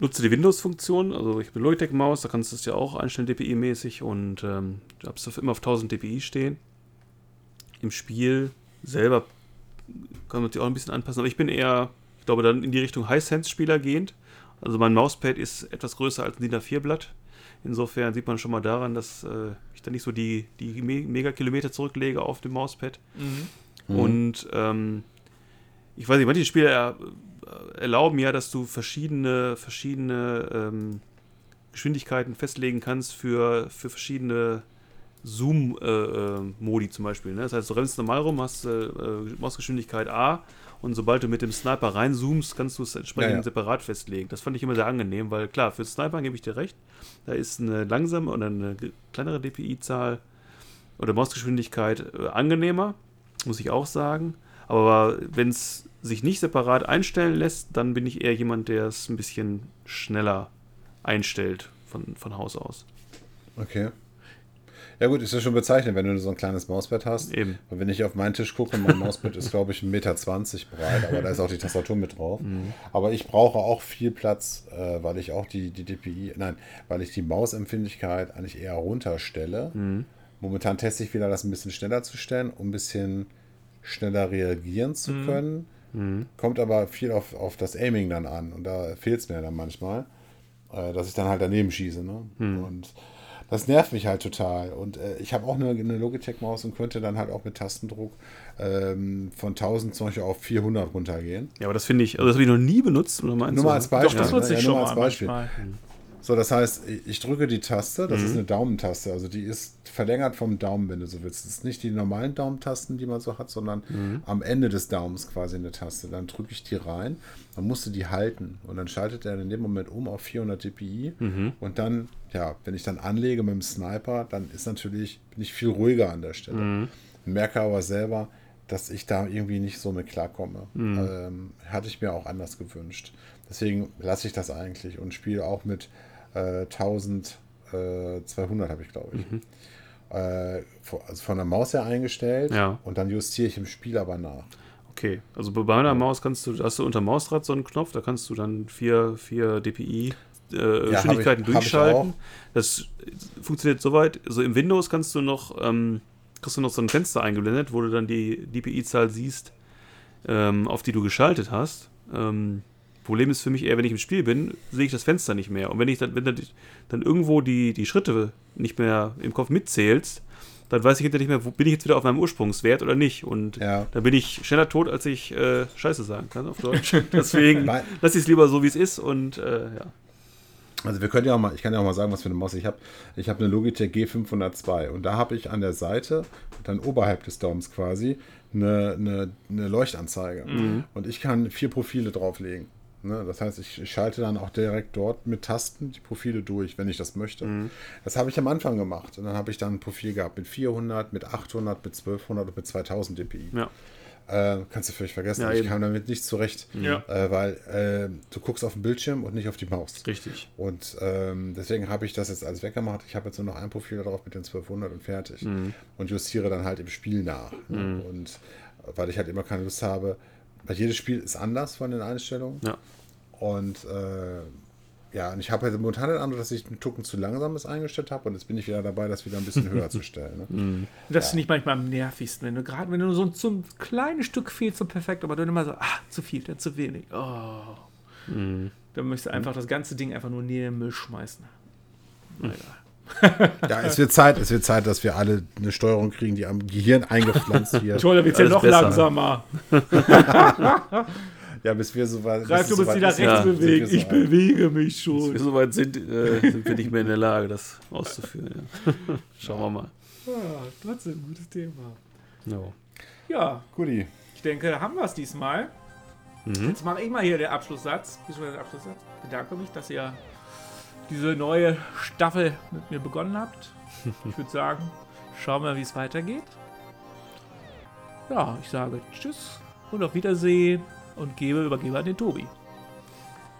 [SPEAKER 2] nutze die Windows-Funktion, also ich habe eine Logitech-Maus, da kannst du es ja auch einstellen DPI-mäßig und ähm, du hast es immer auf 1000 DPI stehen. Im Spiel selber kann man sich auch ein bisschen anpassen, aber ich bin eher, ich glaube, dann in die Richtung High-Sense-Spieler gehend. Also mein Mauspad ist etwas größer als ein DIN A4-Blatt. Insofern sieht man schon mal daran, dass äh, ich da nicht so die, die Me Megakilometer zurücklege auf dem Mauspad. Und ähm, ich weiß nicht, manche Spiele er, erlauben ja, dass du verschiedene, verschiedene ähm, Geschwindigkeiten festlegen kannst für, für verschiedene Zoom-Modi zum Beispiel. Ne? Das heißt, du rennst normal rum, hast äh, äh, Mausgeschwindigkeit A und sobald du mit dem Sniper reinzoomst, kannst du es entsprechend
[SPEAKER 3] Ja, ja.
[SPEAKER 2] separat festlegen. Das fand ich immer sehr angenehm, weil klar, für Sniper gebe ich dir recht, da ist eine langsame oder eine kleinere DPI-Zahl oder Mausgeschwindigkeit äh, angenehmer, muss ich auch sagen. Aber wenn es sich nicht separat einstellen lässt, dann bin ich eher jemand, der es ein bisschen schneller einstellt von, von Haus aus.
[SPEAKER 3] Okay. Ja gut, ist ja schon bezeichnend, wenn du so ein kleines Mauspad hast.
[SPEAKER 2] Eben.
[SPEAKER 3] Und wenn ich auf meinen Tisch gucke, mein Mauspad ist, glaube ich, 1,20 Meter breit, aber da ist auch die Tastatur mit drauf. Aber ich brauche auch viel Platz, äh, weil ich auch die, die DPI, nein, weil ich die Mausempfindlichkeit eigentlich eher runterstelle. Momentan teste ich wieder, das ein bisschen schneller zu stellen, um ein bisschen schneller reagieren zu können. Kommt aber viel auf, auf das Aiming dann an und da fehlt es mir dann manchmal, äh, dass ich dann halt daneben schieße. Ne? Und das nervt mich halt total. Und äh, ich habe auch eine, eine Logitech-Maus und könnte dann halt auch mit Tastendruck ähm, von 1000 zum Beispiel auf 400 runtergehen.
[SPEAKER 2] Ja, aber das finde ich, also das habe ich noch nie benutzt, oder meinst
[SPEAKER 3] Nur mal als Beispiel.
[SPEAKER 1] Doch, das
[SPEAKER 3] ne?
[SPEAKER 1] nutze ich
[SPEAKER 3] Ja,
[SPEAKER 1] schon
[SPEAKER 3] mal
[SPEAKER 1] mal
[SPEAKER 3] als Beispiel.
[SPEAKER 1] manchmal.
[SPEAKER 3] So, das heißt, ich- drücke die Taste, das
[SPEAKER 2] Mhm.
[SPEAKER 3] ist eine Daumentaste, also die ist verlängert vom Daumen, wenn du so willst. Das ist nicht die normalen Daumentasten, die man so hat, sondern
[SPEAKER 2] Mhm.
[SPEAKER 3] am Ende des Daumens quasi eine Taste. Dann drücke ich die rein, dann musst du die halten und dann schaltet er in dem Moment um auf 400 dpi
[SPEAKER 2] Mhm.
[SPEAKER 3] und dann, ja, wenn ich dann anlege mit dem Sniper, dann ist natürlich, bin ich viel ruhiger an der Stelle.
[SPEAKER 2] Mhm.
[SPEAKER 3] Merke aber selber, dass ich da irgendwie nicht so mit klarkomme.
[SPEAKER 2] Mhm.
[SPEAKER 3] Ähm, hatte ich mir auch anders gewünscht. Deswegen lasse ich das eigentlich und spiele auch mit äh, 1200 habe ich, glaube ich. Äh, vo- also von der Maus her eingestellt
[SPEAKER 2] Ja.
[SPEAKER 3] und dann justiere ich im Spiel aber nach.
[SPEAKER 2] Okay, also bei meiner Maus kannst du, hast du unter Mausrad so einen Knopf, da kannst du dann vier, vier DPI äh,
[SPEAKER 3] hab
[SPEAKER 2] Geschwindigkeiten
[SPEAKER 3] ich-
[SPEAKER 2] durchschalten. Das funktioniert soweit. Also im Windows kannst du noch, ähm, kriegst du noch so ein Fenster eingeblendet, wo du dann die DPI-Zahl siehst, ähm, auf die du geschaltet hast. Ähm, Problem ist für mich eher, wenn ich im Spiel bin, sehe ich das Fenster nicht mehr. Und wenn ich dann, wenn dann, dann irgendwo die, die Schritte nicht mehr im Kopf mitzählst, dann weiß ich hinterher nicht mehr, wo, bin ich jetzt wieder auf meinem Ursprungswert oder nicht. Und
[SPEAKER 3] Ja.
[SPEAKER 2] dann bin ich schneller tot, als ich äh, Scheiße sagen kann auf Deutsch. Deswegen lasse ich es lieber so, wie es ist. Und äh, ja.
[SPEAKER 3] Also wir können ja auch mal, ich kann ja auch mal sagen, was für eine Maus ich habe. Ich habe eine Logitech G502 und da habe ich an der Seite, dann oberhalb des Daumens quasi, eine, eine, eine Leuchtanzeige. Und ich kann vier Profile drauflegen. Ne? Das heißt, ich, ich schalte dann auch direkt dort mit Tasten die Profile durch, wenn ich das möchte. Das habe ich am Anfang gemacht. Und dann habe ich dann ein Profil gehabt mit 400, mit 800, mit 1200 und mit 2000 dpi.
[SPEAKER 2] ja.
[SPEAKER 3] Äh, kannst du völlig vergessen.
[SPEAKER 2] Ja,
[SPEAKER 3] ich
[SPEAKER 2] eben.
[SPEAKER 3] kam damit nicht zurecht.
[SPEAKER 1] Ja.
[SPEAKER 3] Äh, weil äh, du guckst auf den Bildschirm und nicht auf die Maus.
[SPEAKER 2] Richtig.
[SPEAKER 3] Und ähm, deswegen habe ich das jetzt alles weggemacht. Ich habe jetzt nur noch ein Profil darauf mit den 1200 und fertig. Und justiere dann halt im Spiel nach. Ne? Und weil ich halt immer keine Lust habe, weil jedes Spiel ist anders von den Einstellungen.
[SPEAKER 2] Ja.
[SPEAKER 3] Und äh, ja, und ich habe halt momentan den Eindruck, dass ich einen Tucken zu langsames eingestellt habe und jetzt bin ich wieder dabei, das wieder ein bisschen höher zu stellen. Ne?
[SPEAKER 1] Das finde ich manchmal am nervigsten, wenn du gerade, wenn du so, ein- so ein kleines Stück fehlt so perfekt, aber dann immer so, ah, zu viel, dann zu wenig. Oh. Dann möchtest du einfach das ganze Ding einfach nur neben den Müll schmeißen. Na egal.
[SPEAKER 3] Ja, es wird Zeit, es wird Zeit, dass wir alle eine Steuerung kriegen, die am Gehirn eingepflanzt wird.
[SPEAKER 1] Es ja
[SPEAKER 2] Alles
[SPEAKER 1] noch
[SPEAKER 2] besser.
[SPEAKER 1] langsamer.
[SPEAKER 3] Ja, bis wir so weit.
[SPEAKER 1] Greif,
[SPEAKER 3] bis
[SPEAKER 1] du musst
[SPEAKER 3] soweit
[SPEAKER 1] wieder rechts
[SPEAKER 2] ja,
[SPEAKER 3] sind wir
[SPEAKER 1] bewegen.
[SPEAKER 3] so
[SPEAKER 1] Ich
[SPEAKER 3] alt.
[SPEAKER 1] bewege mich
[SPEAKER 2] Bis wir
[SPEAKER 1] schon.
[SPEAKER 2] soweit sind, äh, sind wir nicht mehr in der Lage, das auszuführen. Ja. Schauen wir mal.
[SPEAKER 1] Ja, trotzdem ein gutes Thema.
[SPEAKER 2] Ja.
[SPEAKER 1] Ja,
[SPEAKER 3] Guti.
[SPEAKER 1] ich denke, da haben wir es diesmal. Jetzt mache ich mal hier den Abschlusssatz. den Abschlusssatz. Bedanke mich, dass ihr diese neue Staffel mit mir begonnen habt. Ich würde sagen, schauen wir, wie es weitergeht. Ja, ich sage Tschüss und auf Wiedersehen und gebe, übergebe an den Tobi.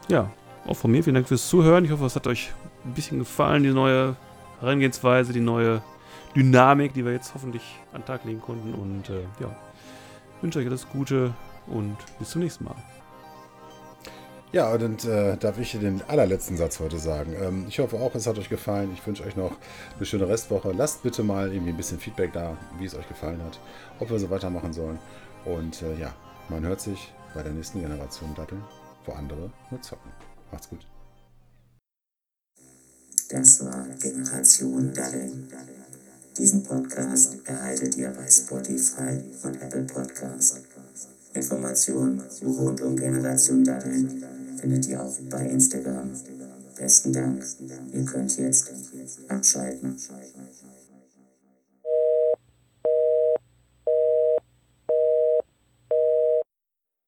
[SPEAKER 2] ja, auch von mir vielen Dank fürs Zuhören. Ich hoffe, es hat euch ein bisschen gefallen, die neue Herangehensweise, die neue Dynamik, die wir jetzt hoffentlich an den Tag legen konnten. Und äh, ja, wünsche euch alles Gute und bis zum nächsten Mal.
[SPEAKER 3] Ja, und äh, darf ich den allerletzten Satz heute sagen. Ähm, ich hoffe auch, es hat euch gefallen. Ich wünsche euch noch eine schöne Restwoche. Lasst bitte mal irgendwie ein bisschen Feedback da, wie es euch gefallen hat, ob wir so weitermachen sollen. Und äh, ja, man hört sich bei der nächsten Generation Datteln, wo andere nur zocken. Macht's gut.
[SPEAKER 4] Das war Generation Daddeln. Diesen Podcast erhaltet ihr bei Spotify und Apple Podcast. Informationen rund um Generation Findet ihr auch bei Instagram. Besten Dank. Ihr könnt jetzt abschalten.